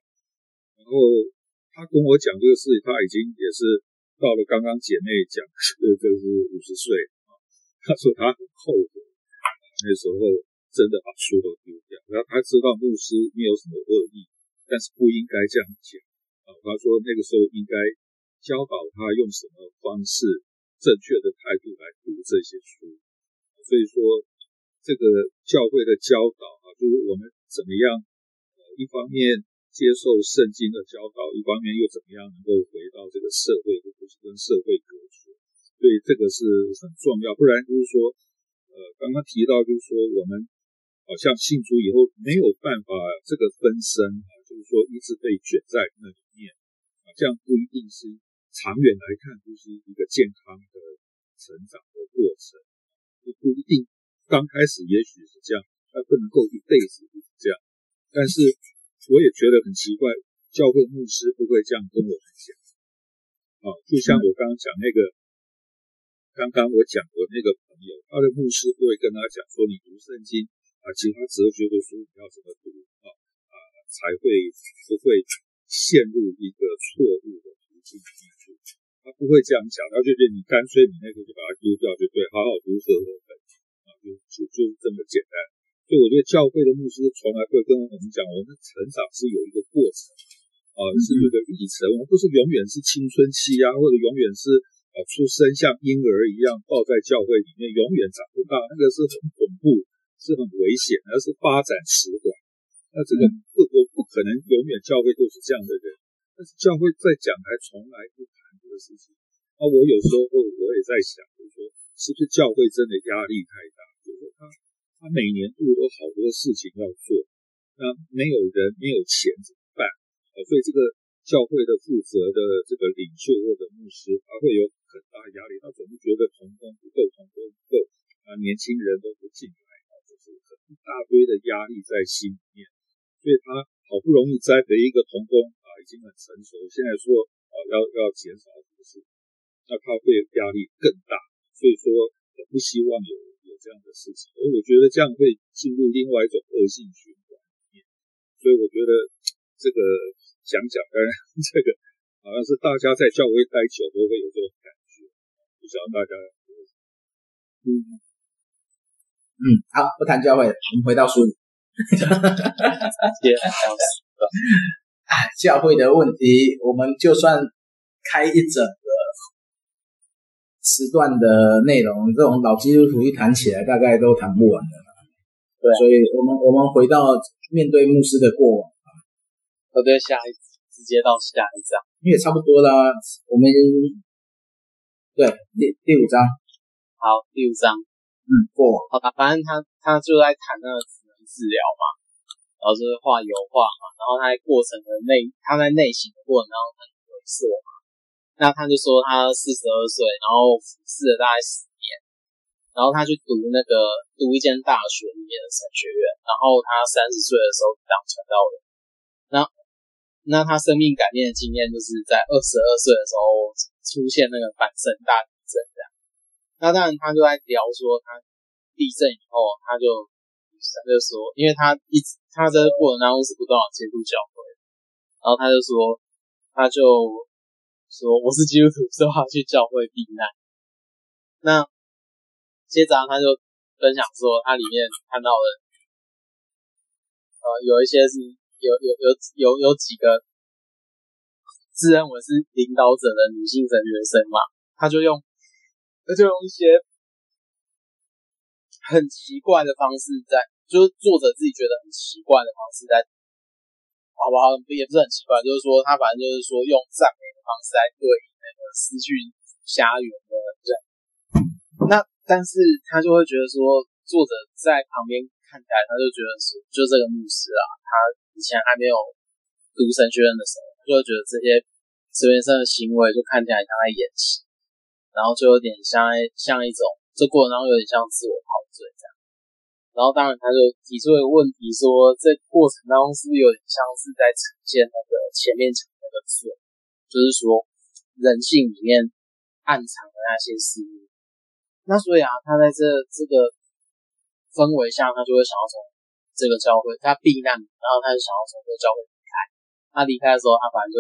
然后他跟我讲这个事，他已经也是到了刚刚姐妹讲，这这是五十岁啊，他说他很后悔，那时候真的把书都丢掉。然后他知道牧师没有什么恶意，但是不应该这样讲啊。他说那个时候应该。教导他用什么方式、正确的态度来读这些书，所以说这个教会的教导啊，就是我们怎么样，呃，一方面接受圣经的教导，一方面又怎么样能够回到这个社会，或者是跟社会隔绝，所以这个是很重要。不然就是说，呃，刚刚提到就是说，我们好像信主以后没有办法这个分身啊，就是说一直被卷在那里面啊，这样不一定是。长远来看，就是一个健康的成长的过程，不不一定刚开始也许是这样，他不能够一辈子这样。但是我也觉得很奇怪，教会牧师不会这样跟我们讲。啊，就像我刚刚讲那个，刚刚我讲的那个朋友，他的牧师不会跟他讲说，你读圣经啊，其他哲学的书你要怎么读啊啊，才会不会陷入一个错误的途径里面。他不会这样讲，他就觉得你干脆你那个就把它丢掉就对，好好读和合本啊，就就就是这么简单。所以我觉得教会的牧师从来会跟我们讲，我们成长是有一个过程啊，是有一个历程，我们不是永远是青春期啊，或者永远是啊出生像婴儿一样抱在教会里面，永远长不大，那个是很恐怖，是很危险，而是发展迟缓。那这个不我不可能永远教会都是这样的人，但是教会在讲台从来不谈这个。事情，啊我有时候我也在想，就是说，是不是教会真的压力太大？他每年度都好多事情要做，那没有人没有钱怎么办？啊，所以这个教会的负责的这个领袖或者牧师，他会有很大压力，他总是觉得同工不够，同工不够，啊，年轻人都不进来，啊，就是很一大堆的压力在心里面，所以他好不容易栽培一个同工啊，已经很成熟，现在说啊。要要减少这个事，那他会压力更大，所以说我不希望有这样的事情，而我觉得这样会进入另外一种恶性循环里面，所以我觉得这个想讲，当然这个好像是大家在教会待久都会有这种感觉，不知道大家嗯嗯，好，不谈教会，我们回到书里。教会的问题，我们就算。开一整个时段的内容，这种老基督徒一谈起来，大概都谈不完的。对，所以我们我们回到面对牧师的过往啊，我对下一直接到下一章，因为差不多啦。我们对第第五章，好，第五章，嗯，过往，好吧，反正他他就在谈那个职能治疗嘛，然后就是画油画嘛，然后他在过程的内，他在内省的过程当中很猥琐嘛。那他就说他四十二岁，然后服侍了大概十年，然后他去读那个读一间大学里面的神学院，然后他三十岁的时候当传道人，那那他生命改变的经验，就是在二十二岁的时候出现那个阪神大地震这样。那当然，他就在聊说，他地震以后，他就他就说，因为他一直他这过程当中是不断接触教会，然后他就说，他就说我是基督徒，所以我要去教会避难。那接着他就分享说，他里面看到的，呃，有一些是有有有有有几个自认为是领导者的女性神学生嘛，他就用他就用一些很奇怪的方式在，就是作者自己觉得很奇怪的方式在，好不好？也不是很奇怪，就是说他反正就是说用赞美方式来对应那个失去家园的人。那但是他就会觉得说，作者在旁边看起来，他就觉得说，就这个牧师啊，他以前还没有读神学院的时候，他就会觉得这些神学生的行为就看起来像在演戏，然后就有点像像一种这过程当中有点像自我陶醉这样。然后当然他就提出一个问题说，这过程当中是不是有点像是在呈现那个前面讲的那个罪，就是说人性里面暗藏的那些事物。那所以啊，他在这这个氛围下，他就会想要从这个教会，他避难，然后他就想要从这个教会离开。他离开的时候，他反正就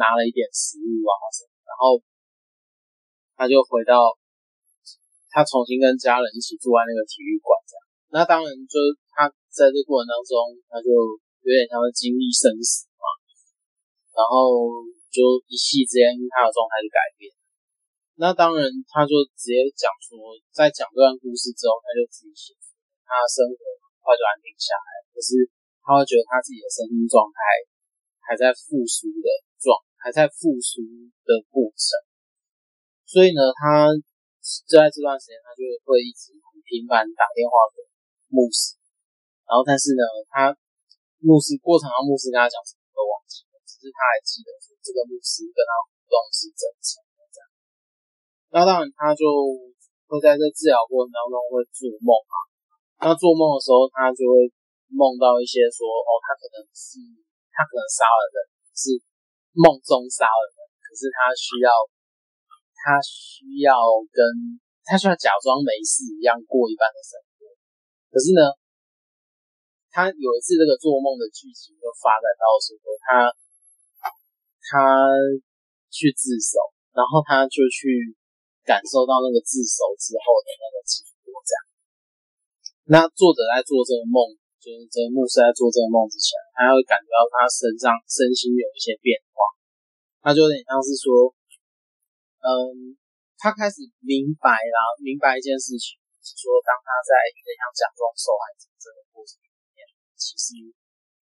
拿了一点食物啊什么，然后他就回到他重新跟家人一起住在那个体育馆这样。那当然，就他在这过程当中，他就有点像经历生死嘛，然后就一夕之间，他的状态就改变。那当然，他就直接讲说，在讲这段故事之后，他就自己写，他的生活很快就安定下来。可是他会觉得他自己的身心状态还在复苏的状，还在复苏的过程。所以呢，他就在这段时间，他就会一直很频繁打电话给牧师。然后，但是呢，他牧师过程中，牧师跟他讲什么都忘记了，只是他还记得说，这个牧师跟他互动是真诚。那当然，他就会在这治疗过程当中会做梦啊。那做梦的时候，他就会梦到一些说，哦，他可能是他可能杀了人，是梦中杀了人，可是他需要他需要跟他需要假装没事一样过一般的生活。可是呢，他有一次这个做梦的剧情就发展到说，他他去自首，然后他就去。感受到那个自首之后的那个结果，这样。那作者在做这个梦，就是这个牧师在做这个梦之前，他会感觉到他身上身心有一些变化，他就有点像是说，嗯，他开始明白了，明白一件事情，是说当他在有点像假装受害者这个过程里面，其实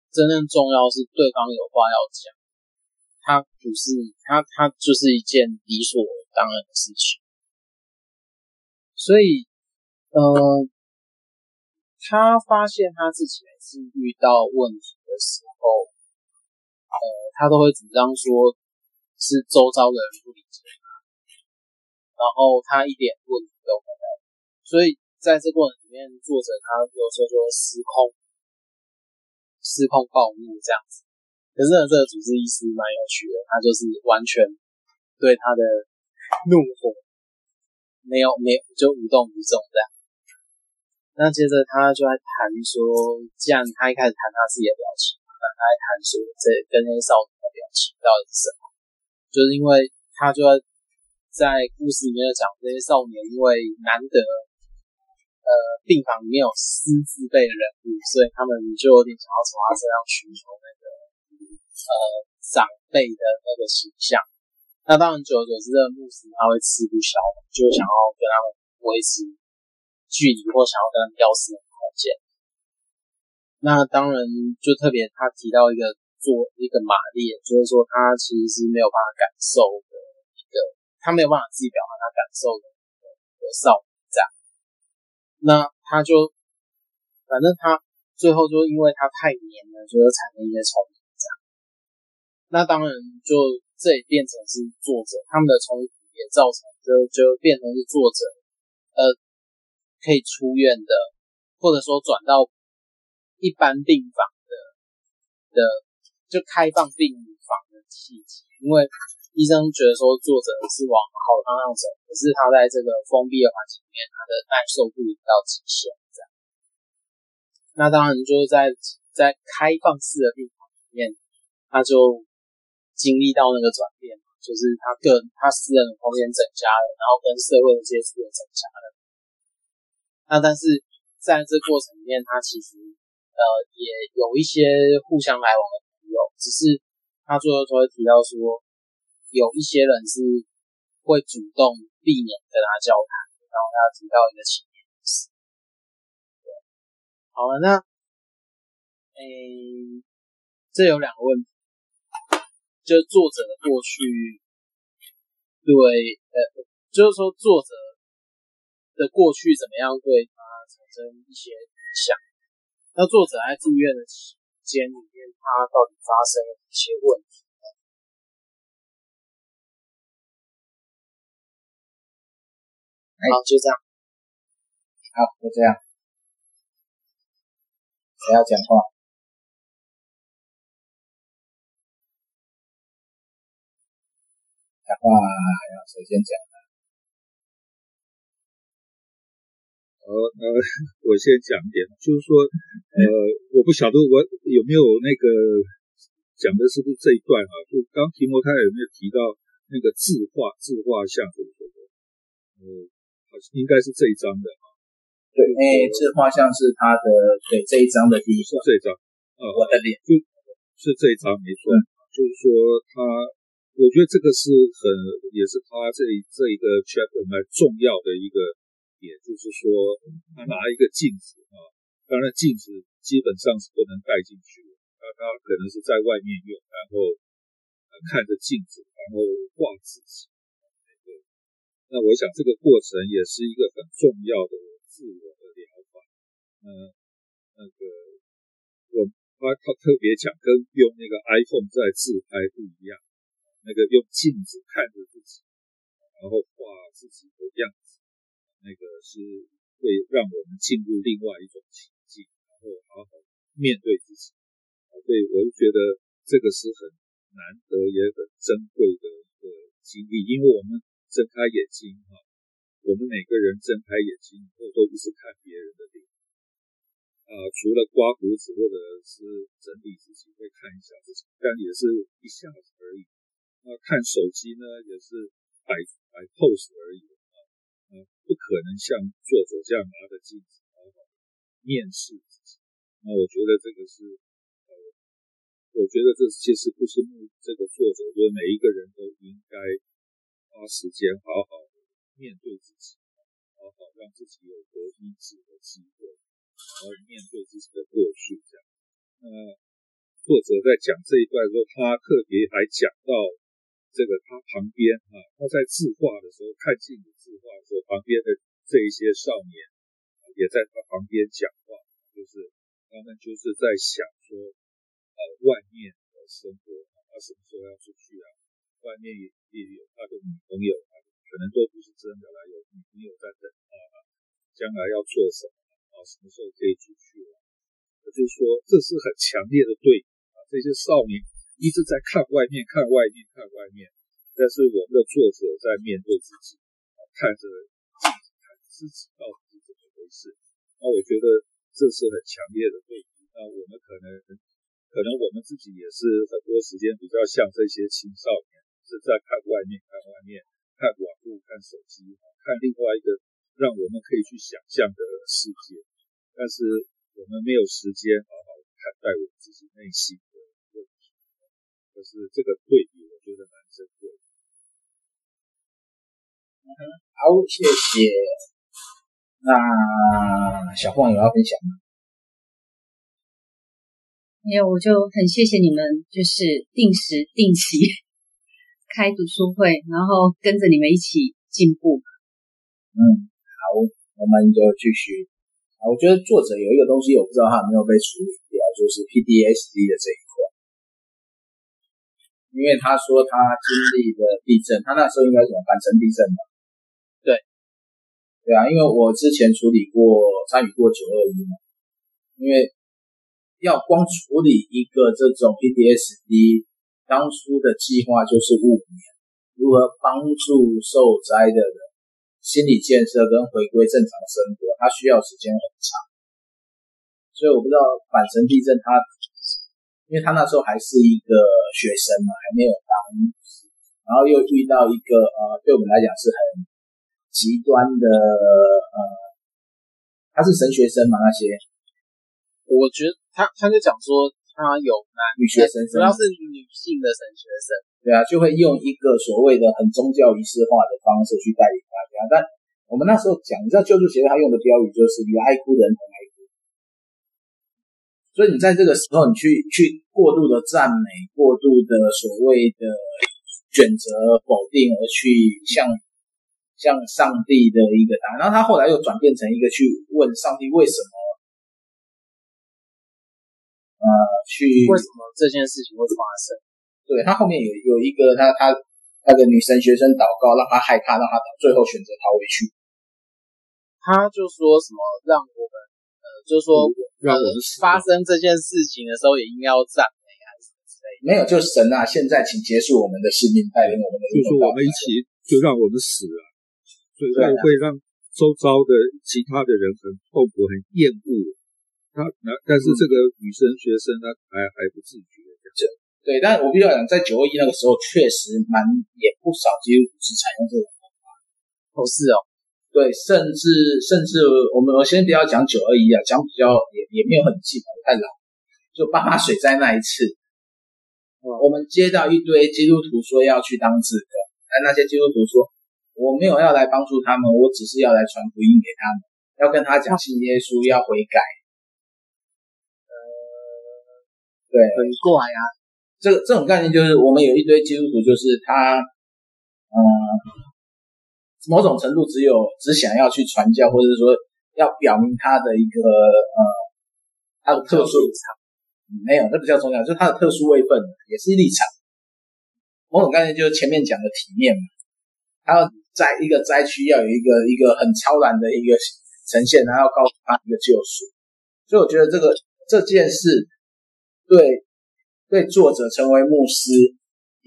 真正重要是对方有话要讲，他不是他，他就是一件理所。当然的事情，所以，呃，他发现他自己每次遇到问题的时候，呃，他都会主张说是周遭的人不理解他，然后他一点问题都没有，所以在这过程里面，作者他有时候就会失控，失控暴怒这样子。可是呢，这个主治医师蛮有趣的，他就是完全对他的。怒火没有没有就无动于衷这样。那接着他就在谈说，既然他一开始谈他自己的表情，那他还谈说这跟那些少女的表情到底是什么？就是因为他就在在故事里面讲这些少年，因为难得呃病房里面有师字辈的人物，所以他们就有点想要从他身上寻求那个呃长辈的那个形象。那当然，久而久之，这个牧师他会吃不消，就想要跟他们维持距离，或想要跟他们要私人空间。那当然，就特别他提到一个做一个玛丽，就是说他其实是没有办法感受的一个，他没有办法自己表达他感受的一个少女这样。那他就反正他最后就因为他太黏了，就会产生一些冲突。那当然就。这也变成是作者他们的冲突，也造成就就变成是作者呃可以出院的，或者说转到一般病房的的就开放病房的契机，因为医生觉得说作者是往好方向走，可是他在这个封闭的环境里面，他的耐受度到极限。那当然就是在在开放式的病房里面，他就经历到那个转变，就是他个人他私人的空间增加了，然后跟社会的接触也增加了。那但是在这过程里面，他其实呃也有一些互相来往的朋友，只是他最后都会提到说，有一些人是会主动避免跟他交谈，然后他提到一个情节是，对，好了，那诶、这有两个问题。就作者的过去，对，呃，就是说作者的过去怎么样对他产生一些影响？那作者在住院的期间里面，他到底发生了一些问题？好，就这样。好，就这样。谁要讲话？的话要谁先讲呢？呃呃，我先讲一点，就是说，呃，我不晓得我有没有那个讲的是不是这一段啊？就刚提摩太有没有提到那个字画字画像什么什么？呃，好像应该是这一章的啊。对，哎，自画像是他的对这一章的第一段，这一章啊，我的脸就是这一章没错，嗯、就是说他。我觉得这个是很，也是他这这一个 chapter 蛮重要的一个点，就是说他拿一个镜子啊，当然镜子基本上是不能带进去的，他他可能是在外面用，然后看着镜子，然后画自己。那我想这个过程也是一个很重要的自我的疗法。嗯，那个我他他特别讲，跟用那个 iPhone 在自拍不一样。那个用镜子看着自己，然后画自己的样子，那个是会让我们进入另外一种情境，然后好好面对自己。啊，对，我就觉得这个是很难得也很珍贵的一个经历，因为我们睁开眼睛哈，我们每个人睁开眼睛以后都不是看别人的脸，啊，除了刮胡子或者是整理自己会看一下自己，但也是一下子而已。那看手机呢，也是摆摆 pose 而已啊，啊，不可能像作者这样拿着镜子好好面试自己。那我觉得这个是，我觉得这其实不是目这个作者，我觉得每一个人都应该花时间好好面对自己，好好让自己有个医治的机会，然后面对自己的过去这样。那作者在讲这一段的时候，他特别还讲到。这个他旁边啊，他在字画的时候，看镜子字画的时候，旁边的这一些少年也在他旁边讲话，就是他们就是在想说，呃，外面的生活，他什么时候要出去啊？外面也也有他的女朋友啊，可能都不是真的啦，有女朋友在等他啊，将来要做什么啊？什么时候可以出去啊？就是说，这是很强烈的对比啊，这些少年。一直在看外面，看外面，看外面。但是我们的作者在面对自己，看着镜子，看自己到底是怎么回事。那我觉得这是很强烈的对比。那我们可能，可能我们自己也是很多时间比较像这些青少年，是在看外面，看外面，看网络，看手机，看另外一个让我们可以去想象的世界。但是我们没有时间好好看待我们自己内心。就是这个对比，我觉得蛮珍贵。好，谢谢。那小凤有要分享吗？没有，我就很谢谢你们，就是定时定期开读书会，然后跟着你们一起进步。嗯，好，我们就继续。我觉得作者有一个东西，我不知道他有没有被处理掉，就是 PDSD 的这一块。因为他说他经历的地震，他那时候应该是什么阪神地震吧？对，对啊，因为我之前处理过、参与过九二一嘛，因为要光处理一个这种 PTSD，当初的计划就是五年，如何帮助受灾的人心理建设跟回归正常生活，它需要时间很长。所以我不知道阪神地震它，因为他那时候还是一个学生嘛，还没有当，然后又遇到一个呃，对我们来讲是很极端的呃，他是神学生嘛那些。我觉得他他就讲说他有男女学生，主要是女性的神学生，对啊，就会用一个所谓的很宗教仪式化的方式去带领大家。但我们那时候讲，你知道救助协会他用的标语就是“与爱哭的人同哀哭”，所以你在这个时候，你去去过度的赞美，过度的所谓的选择否定，而去向向上帝的一个答案，然后他后来又转变成一个去问上帝为什么。呃，去为什么这件事情会发生？对，他后面有有一个他他那个女神学生祷告，让他害怕，让他最后选择逃回去。他就说什么让我们呃，就是说让我们发生这件事情的时候也应该要赞美还是什么之类的？没有，就是神啊，现在请结束我们的性命，带领我们的，就是我们一起就让我们死了，所以会让周遭的其他的人很痛苦、很厌恶。他那但是这个女生学生她还还不自觉，这对，但我必须要讲，在九二一那个时候，确实蛮也不少基督徒是采用这种方法。哦，是哦，对，甚至甚至我们我先不要讲九二一啊，讲比较也也没有很近，太老，就八八水灾那一次，嗯，我们接到一堆基督徒说要去当志工，但那些基督徒说我没有要来帮助他们，我只是要来传福音给他们，要跟他讲信耶稣，要悔改。对，很怪啊！这个这种概念就是，我们有一堆基督徒，就是他，嗯，某种程度只有只想要去传教，或者是说要表明他的一个呃，他的特殊立场，没有，那比较重要，就是他的特殊位分也是立场。某种概念就是前面讲的体面嘛，他要在一个灾区要有一个一个很超然的一个呈现，然后告诉他一个救赎。所以我觉得这个这件事。对，对，作者成为牧师，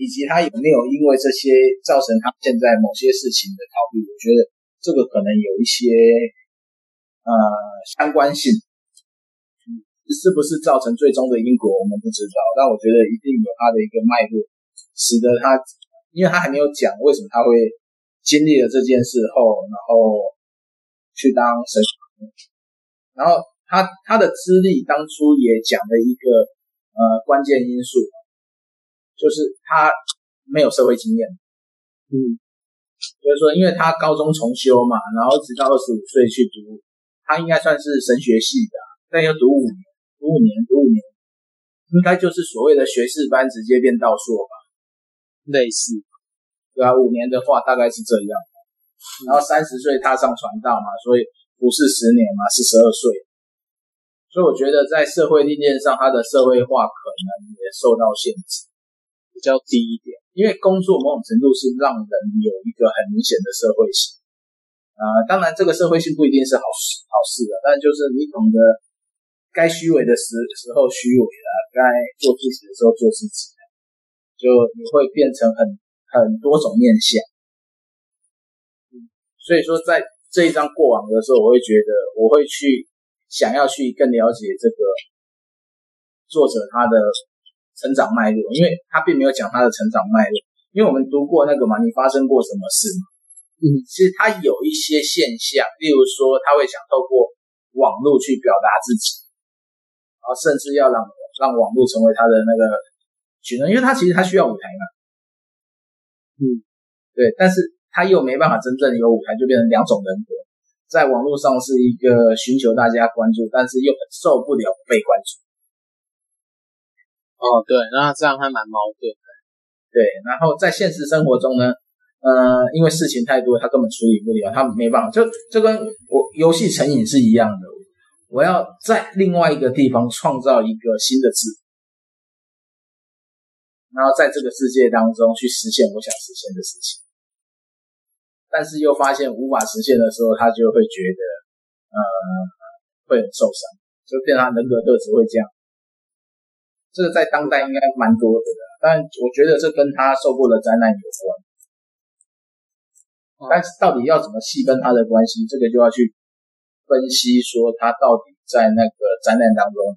以及他有没有因为这些造成他现在某些事情的逃避，我觉得这个可能有一些呃相关性，是不是造成最终的因果我们不知道，但我觉得一定有他的一个脉络，使得他，因为他还没有讲为什么他会经历了这件事后，然后去当神，然后他他的资历当初也讲了一个。呃，关键因素就是他没有社会经验，嗯，所以说，因为他高中重修嘛，然后直到二十五岁去读，他应该算是神学系的，但要读五年，读五年，读五年，应该就是所谓的学士班直接变道硕吧，类似，对啊，五年的话大概是这样，然后三十岁踏上传道嘛，所以不是十年嘛，是十二岁。所以我觉得在社会历练上，他的社会化可能也受到限制，比较低一点。因为工作某种程度是让人有一个很明显的社会性，啊、当然这个社会性不一定是好事好事的，但就是你懂得该虚伪的时时候虚伪了，该做自己的时候做自己，就你会变成很很多种面相。所以说在这一章过往的时候，我会觉得我会去。想要去更了解这个作者他的成长脉络，因为他并没有讲他的成长脉络。因为我们读过那个嘛，你发生过什么事嘛？嗯，其实他有一些现象，例如说他会想透过网络去表达自己，然后甚至要让让网络成为他的那个举动，因为他其实他需要舞台嘛。嗯，对，但是他又没办法真正有舞台，就变成两种人格。在网络上是一个寻求大家关注，但是又很受不了被关注。哦，对，那这样还蛮矛盾的。对，然后在现实生活中呢，呃，因为事情太多，他根本处理不了，他没办法，就就跟我游戏成瘾是一样的。我要在另外一个地方创造一个新的字，然后在这个世界当中去实现我想实现的事情。但是又发现无法实现的时候，他就会觉得，呃，会很受伤，就变成人格特质会这样。这个在当代应该蛮多的，但我觉得这跟他受过的灾难有关。但是到底要怎么细分他的关系，这个就要去分析，说他到底在那个灾难当中，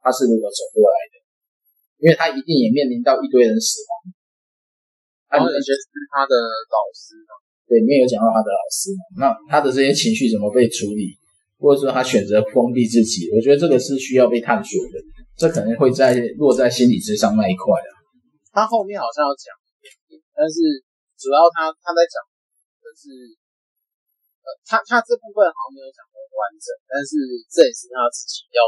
他是如何走过来的，因为他一定也面临到一堆人死亡。然后你觉得是他的老师吗？对，里面有讲到他的老师，那他的这些情绪怎么被处理？或者说他选择封闭自己，我觉得这个是需要被探索的。这可能会在落在心理智商那一块的。他后面好像要讲一点点，但是主要他他在讲的是，呃，他他这部分好像没有讲得很完整，但是这也是他自己要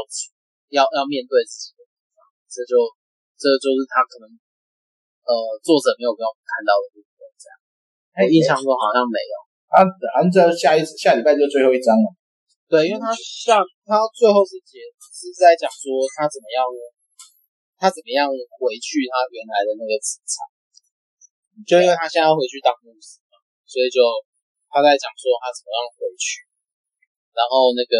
要要面对自己的地方。这就这就是他可能呃作者没有给我们看到的部分，这样。我印象中好像没有。他好像在下一次下礼拜就最后一章了。对，因为他像他最后是结是在讲说他怎么样，他怎么样回去他原来的那个职场，就因为他现在要回去当牧师嘛，所以就他在讲说他怎么样回去，然后那个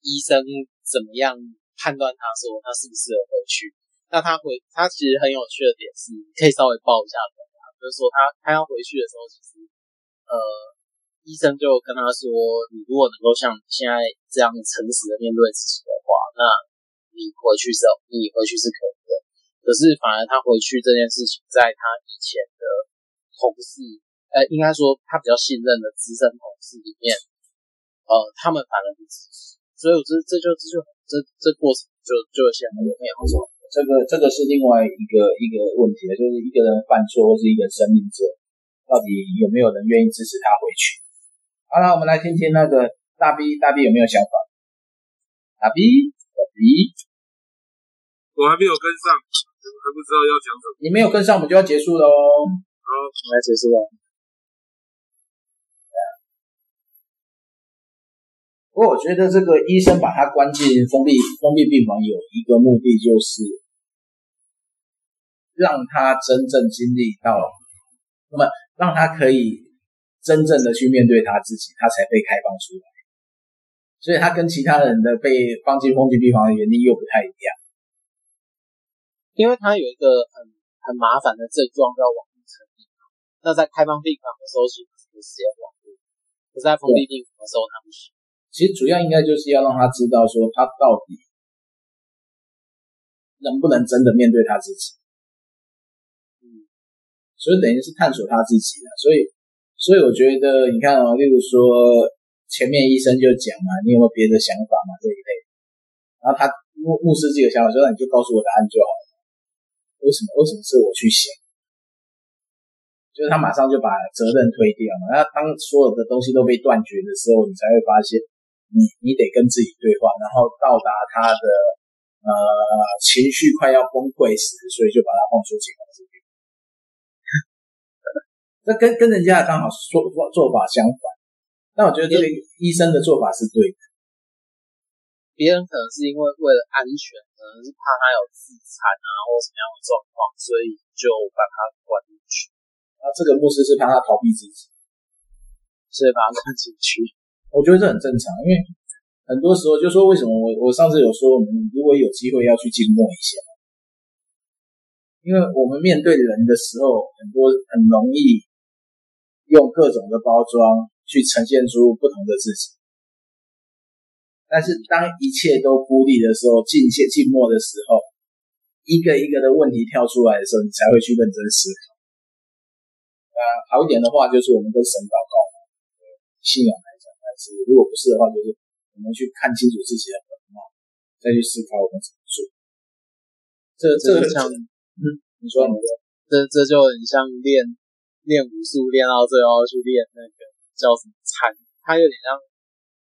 医生怎么样判断他说他适不适合回去。那他回他其实很有趣的点是，可以稍微报一下的，就是说他他要回去的时候，其实呃。医生就跟他说：“你如果能够像现在这样诚实的面对自己的话，那你回去是，你回去是可以的。可是反而他回去这件事情，在他以前的同事，呃，应该说他比较信任的资深同事里面，呃，他们反而不支持。所以我这这就这就这这过程就就显得有没有错。这个这个是另外一个一个问题了，就是一个人犯错或是一个生命者，到底有没有人愿意支持他回去？”好了，我们来听听那个大 B，大 B 有没有想法？大 B，大 B，我还没有跟上，还不知道要讲什么。你没有跟上，我们就要结束了哦。好，我来结束了。不过我觉得这个医生把他关进封闭封闭病房有一个目的，就是让他真正经历到，那么让他可以。真正的去面对他自己，他才被开放出来。所以他跟其他人的被放进封闭病房的原因又不太一样，因为他有一个很很麻烦的症状叫网络成瘾。那在开放病房的时候是不使用网络，可是在封闭病房的时候他不行。其实主要应该就是要让他知道说他到底能不能真的面对他自己。嗯，所以等于是探索他自己了，所以。所以我觉得，你看哦，例如说前面医生就讲嘛，你有没有别的想法嘛这一类，然后他牧牧师这个想法说，那你就告诉我答案就好了。为什么？为什么是我去想？就是他马上就把责任推掉嘛。那当所有的东西都被断绝的时候，你才会发现，你你得跟自己对话，然后到达他的呃情绪快要崩溃时，所以就把他放出警告。那跟跟人家刚好做做法相反，那我觉得这个医生的做法是对的。别人可能是因为为了安全，可能是怕他有自残啊或什么样的状况，所以就把他关进去。那这个牧师是怕他逃避自己，所以把他关进去。我觉得这很正常，因为很多时候就说为什么我我上次有说，我们如果有机会要去静默一下，因为我们面对人的时候，很多很容易。用各种的包装去呈现出不同的自己，但是当一切都孤立的时候，静切静默的时候，一个一个的问题跳出来的时候，你才会去认真思考。啊，好一点的话就是我们跟神祷告，信仰来讲；但是如果不是的话，就是我们去看清楚自己的本貌，再去思考我们怎么做。这这个像，嗯，你说你说，这这就很像练。练武术练到最后去练那个叫什么禅，他有点像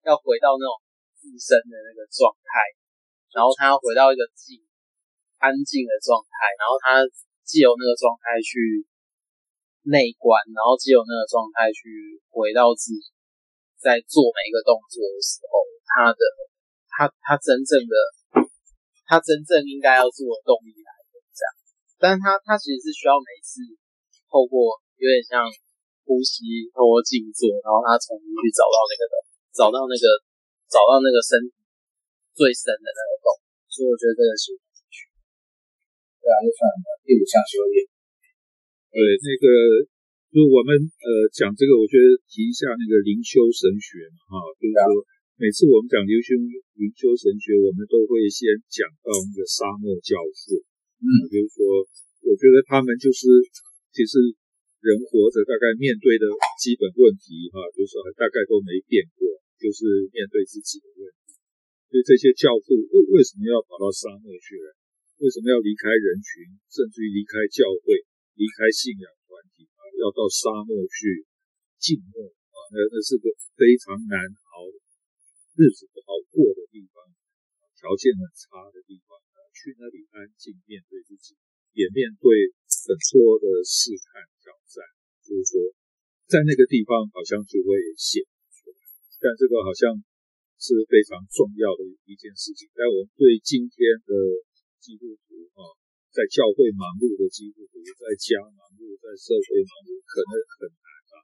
要回到那种自身的那个状态，然后他要回到一个静安静的状态，然后他既有那个状态去内观，然后既有那个状态去回到自己，在做每一个动作的时候，他的他他真正的他真正应该要做的动力来源这样，但是他他其实是需要每一次透过。有点像呼吸或静坐，然后他重新去找到那个的，找到那个，找到那个身体最深的那个洞。所以我觉得这个是对啊，就算了第五项修炼。对，那个就我们呃讲这个，我觉得提一下那个灵修神学嘛，哈，就是说每次我们讲灵修灵修神学，我们都会先讲到那个沙漠教父，嗯，比如说，我觉得他们就是其实人活着大概面对的基本问题，哈，就是大概都没变过，就是面对自己的问题。所以这些教父为为什么要跑到沙漠去呢？为什么要离开人群，甚至于离开教会、离开信仰团体啊？要到沙漠去静默啊？那那是个非常难熬、日子不好过的地方，条件很差的地方啊！去那里安静面对自己，也面对很多的试探、挑战。就是说，在那个地方好像就会显出来，但这个好像是非常重要的一件事情。但我们对今天的基督徒啊，在教会忙碌的基督徒，在家忙碌，在社会忙碌，可能很难啊。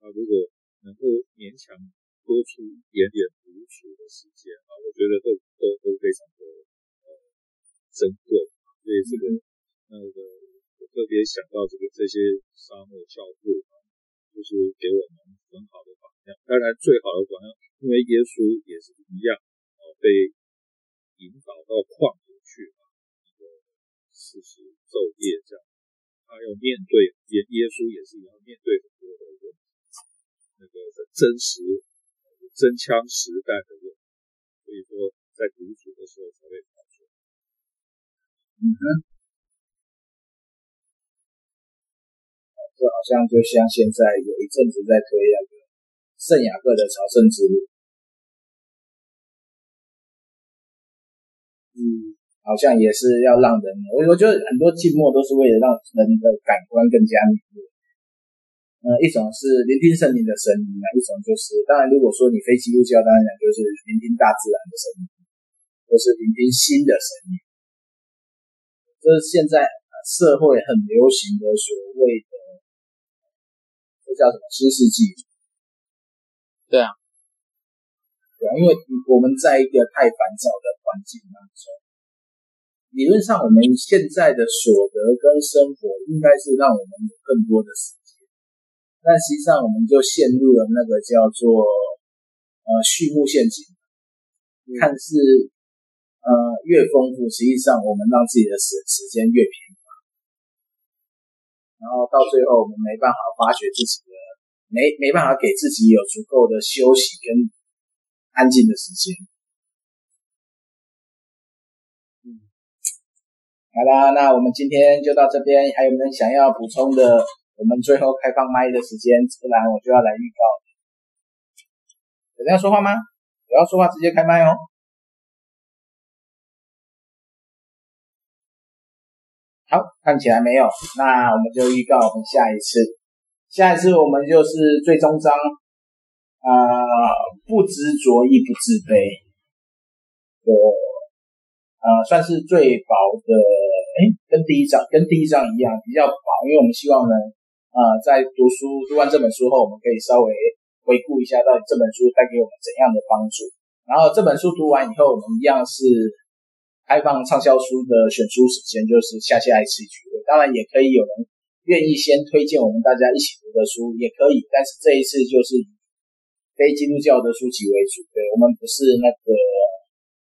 那如果能够勉强多出一点点独处的时间啊，我觉得都都都非常的呃珍贵。所以这个那个我特别想到这个这些沙漠教父啊，就是给我们很好的榜样。当然，最好的榜样，因为耶稣也是一样啊，被引导到旷野去。四十昼夜这样，他要面对耶耶稣也是要面对很多的问题，那个很真实、真枪实弹的问题，所以说在独处的时候才会发现。嗯哼，这好像就像现在有一阵子在推那个圣雅各的朝圣之路。嗯。好像也是要让人，我我觉得很多静默都是为了让人的感官更加敏锐。呃，一种是聆听圣灵的声音啊，一种就是，当然如果说你非基督教，当然讲就是聆听大自然的声音，或是聆听心的声音。这是现在社会很流行的所谓叫什么新世纪？对啊，对啊，因为我们在一个太烦躁的环境当中。理论上，我们现在的所得跟生活应该是让我们有更多的时间，但实际上我们就陷入了那个叫做呃畜牧陷阱，嗯、看似呃越丰富，实际上我们让自己的时时间越贫乏，然后到最后我们没办法发掘自己的，没没办法给自己有足够的休息跟安静的时间。嗯好啦，那我们今天就到这边。还有没有想要补充的？我们最后开放麦的时间，不然我就要来预告。有人要说话吗？有要说话直接开麦哦。好，看起来没有，那我们就预告我们下一次。下一次我们就是最终章，啊、呃，不执着亦不自卑。对。呃，算是最薄的，哎，跟第一章跟第一章一样，比较薄，因为我们希望呢，呃，在读书读完这本书后，我们可以稍微回顾一下到底这本书带给我们怎样的帮助。然后这本书读完以后，我们一样是开放畅销书的选书时间，就是下下一次聚会。当然也可以有人愿意先推荐我们大家一起读的书，也可以，但是这一次就是以非基督教的书籍为主，对，我们不是那个。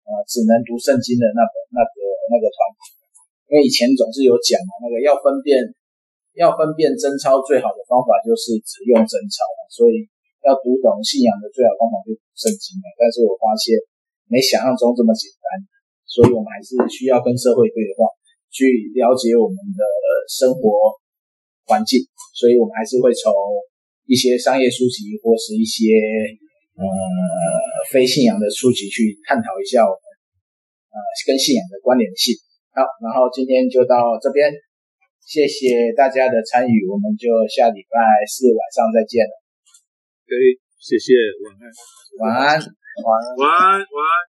呃，只能读圣经的那个、那个、那个团体，因为以前总是有讲嘛，那个要分辨、要分辨真钞最好的方法就是只用真钞嘛，所以要读懂信仰的最好方法就读圣经嘛。但是我发现没想象中这么简单，所以我们还是需要跟社会对话，去了解我们的生活环境，所以我们还是会从一些商业书籍或是一些。呃，非信仰的书籍去探讨一下我们呃跟信仰的关联性。好，然后今天就到这边，谢谢大家的参与，我们就下礼拜四晚上再见了。可以，谢谢，晚安，晚安，晚安，晚安，晚安。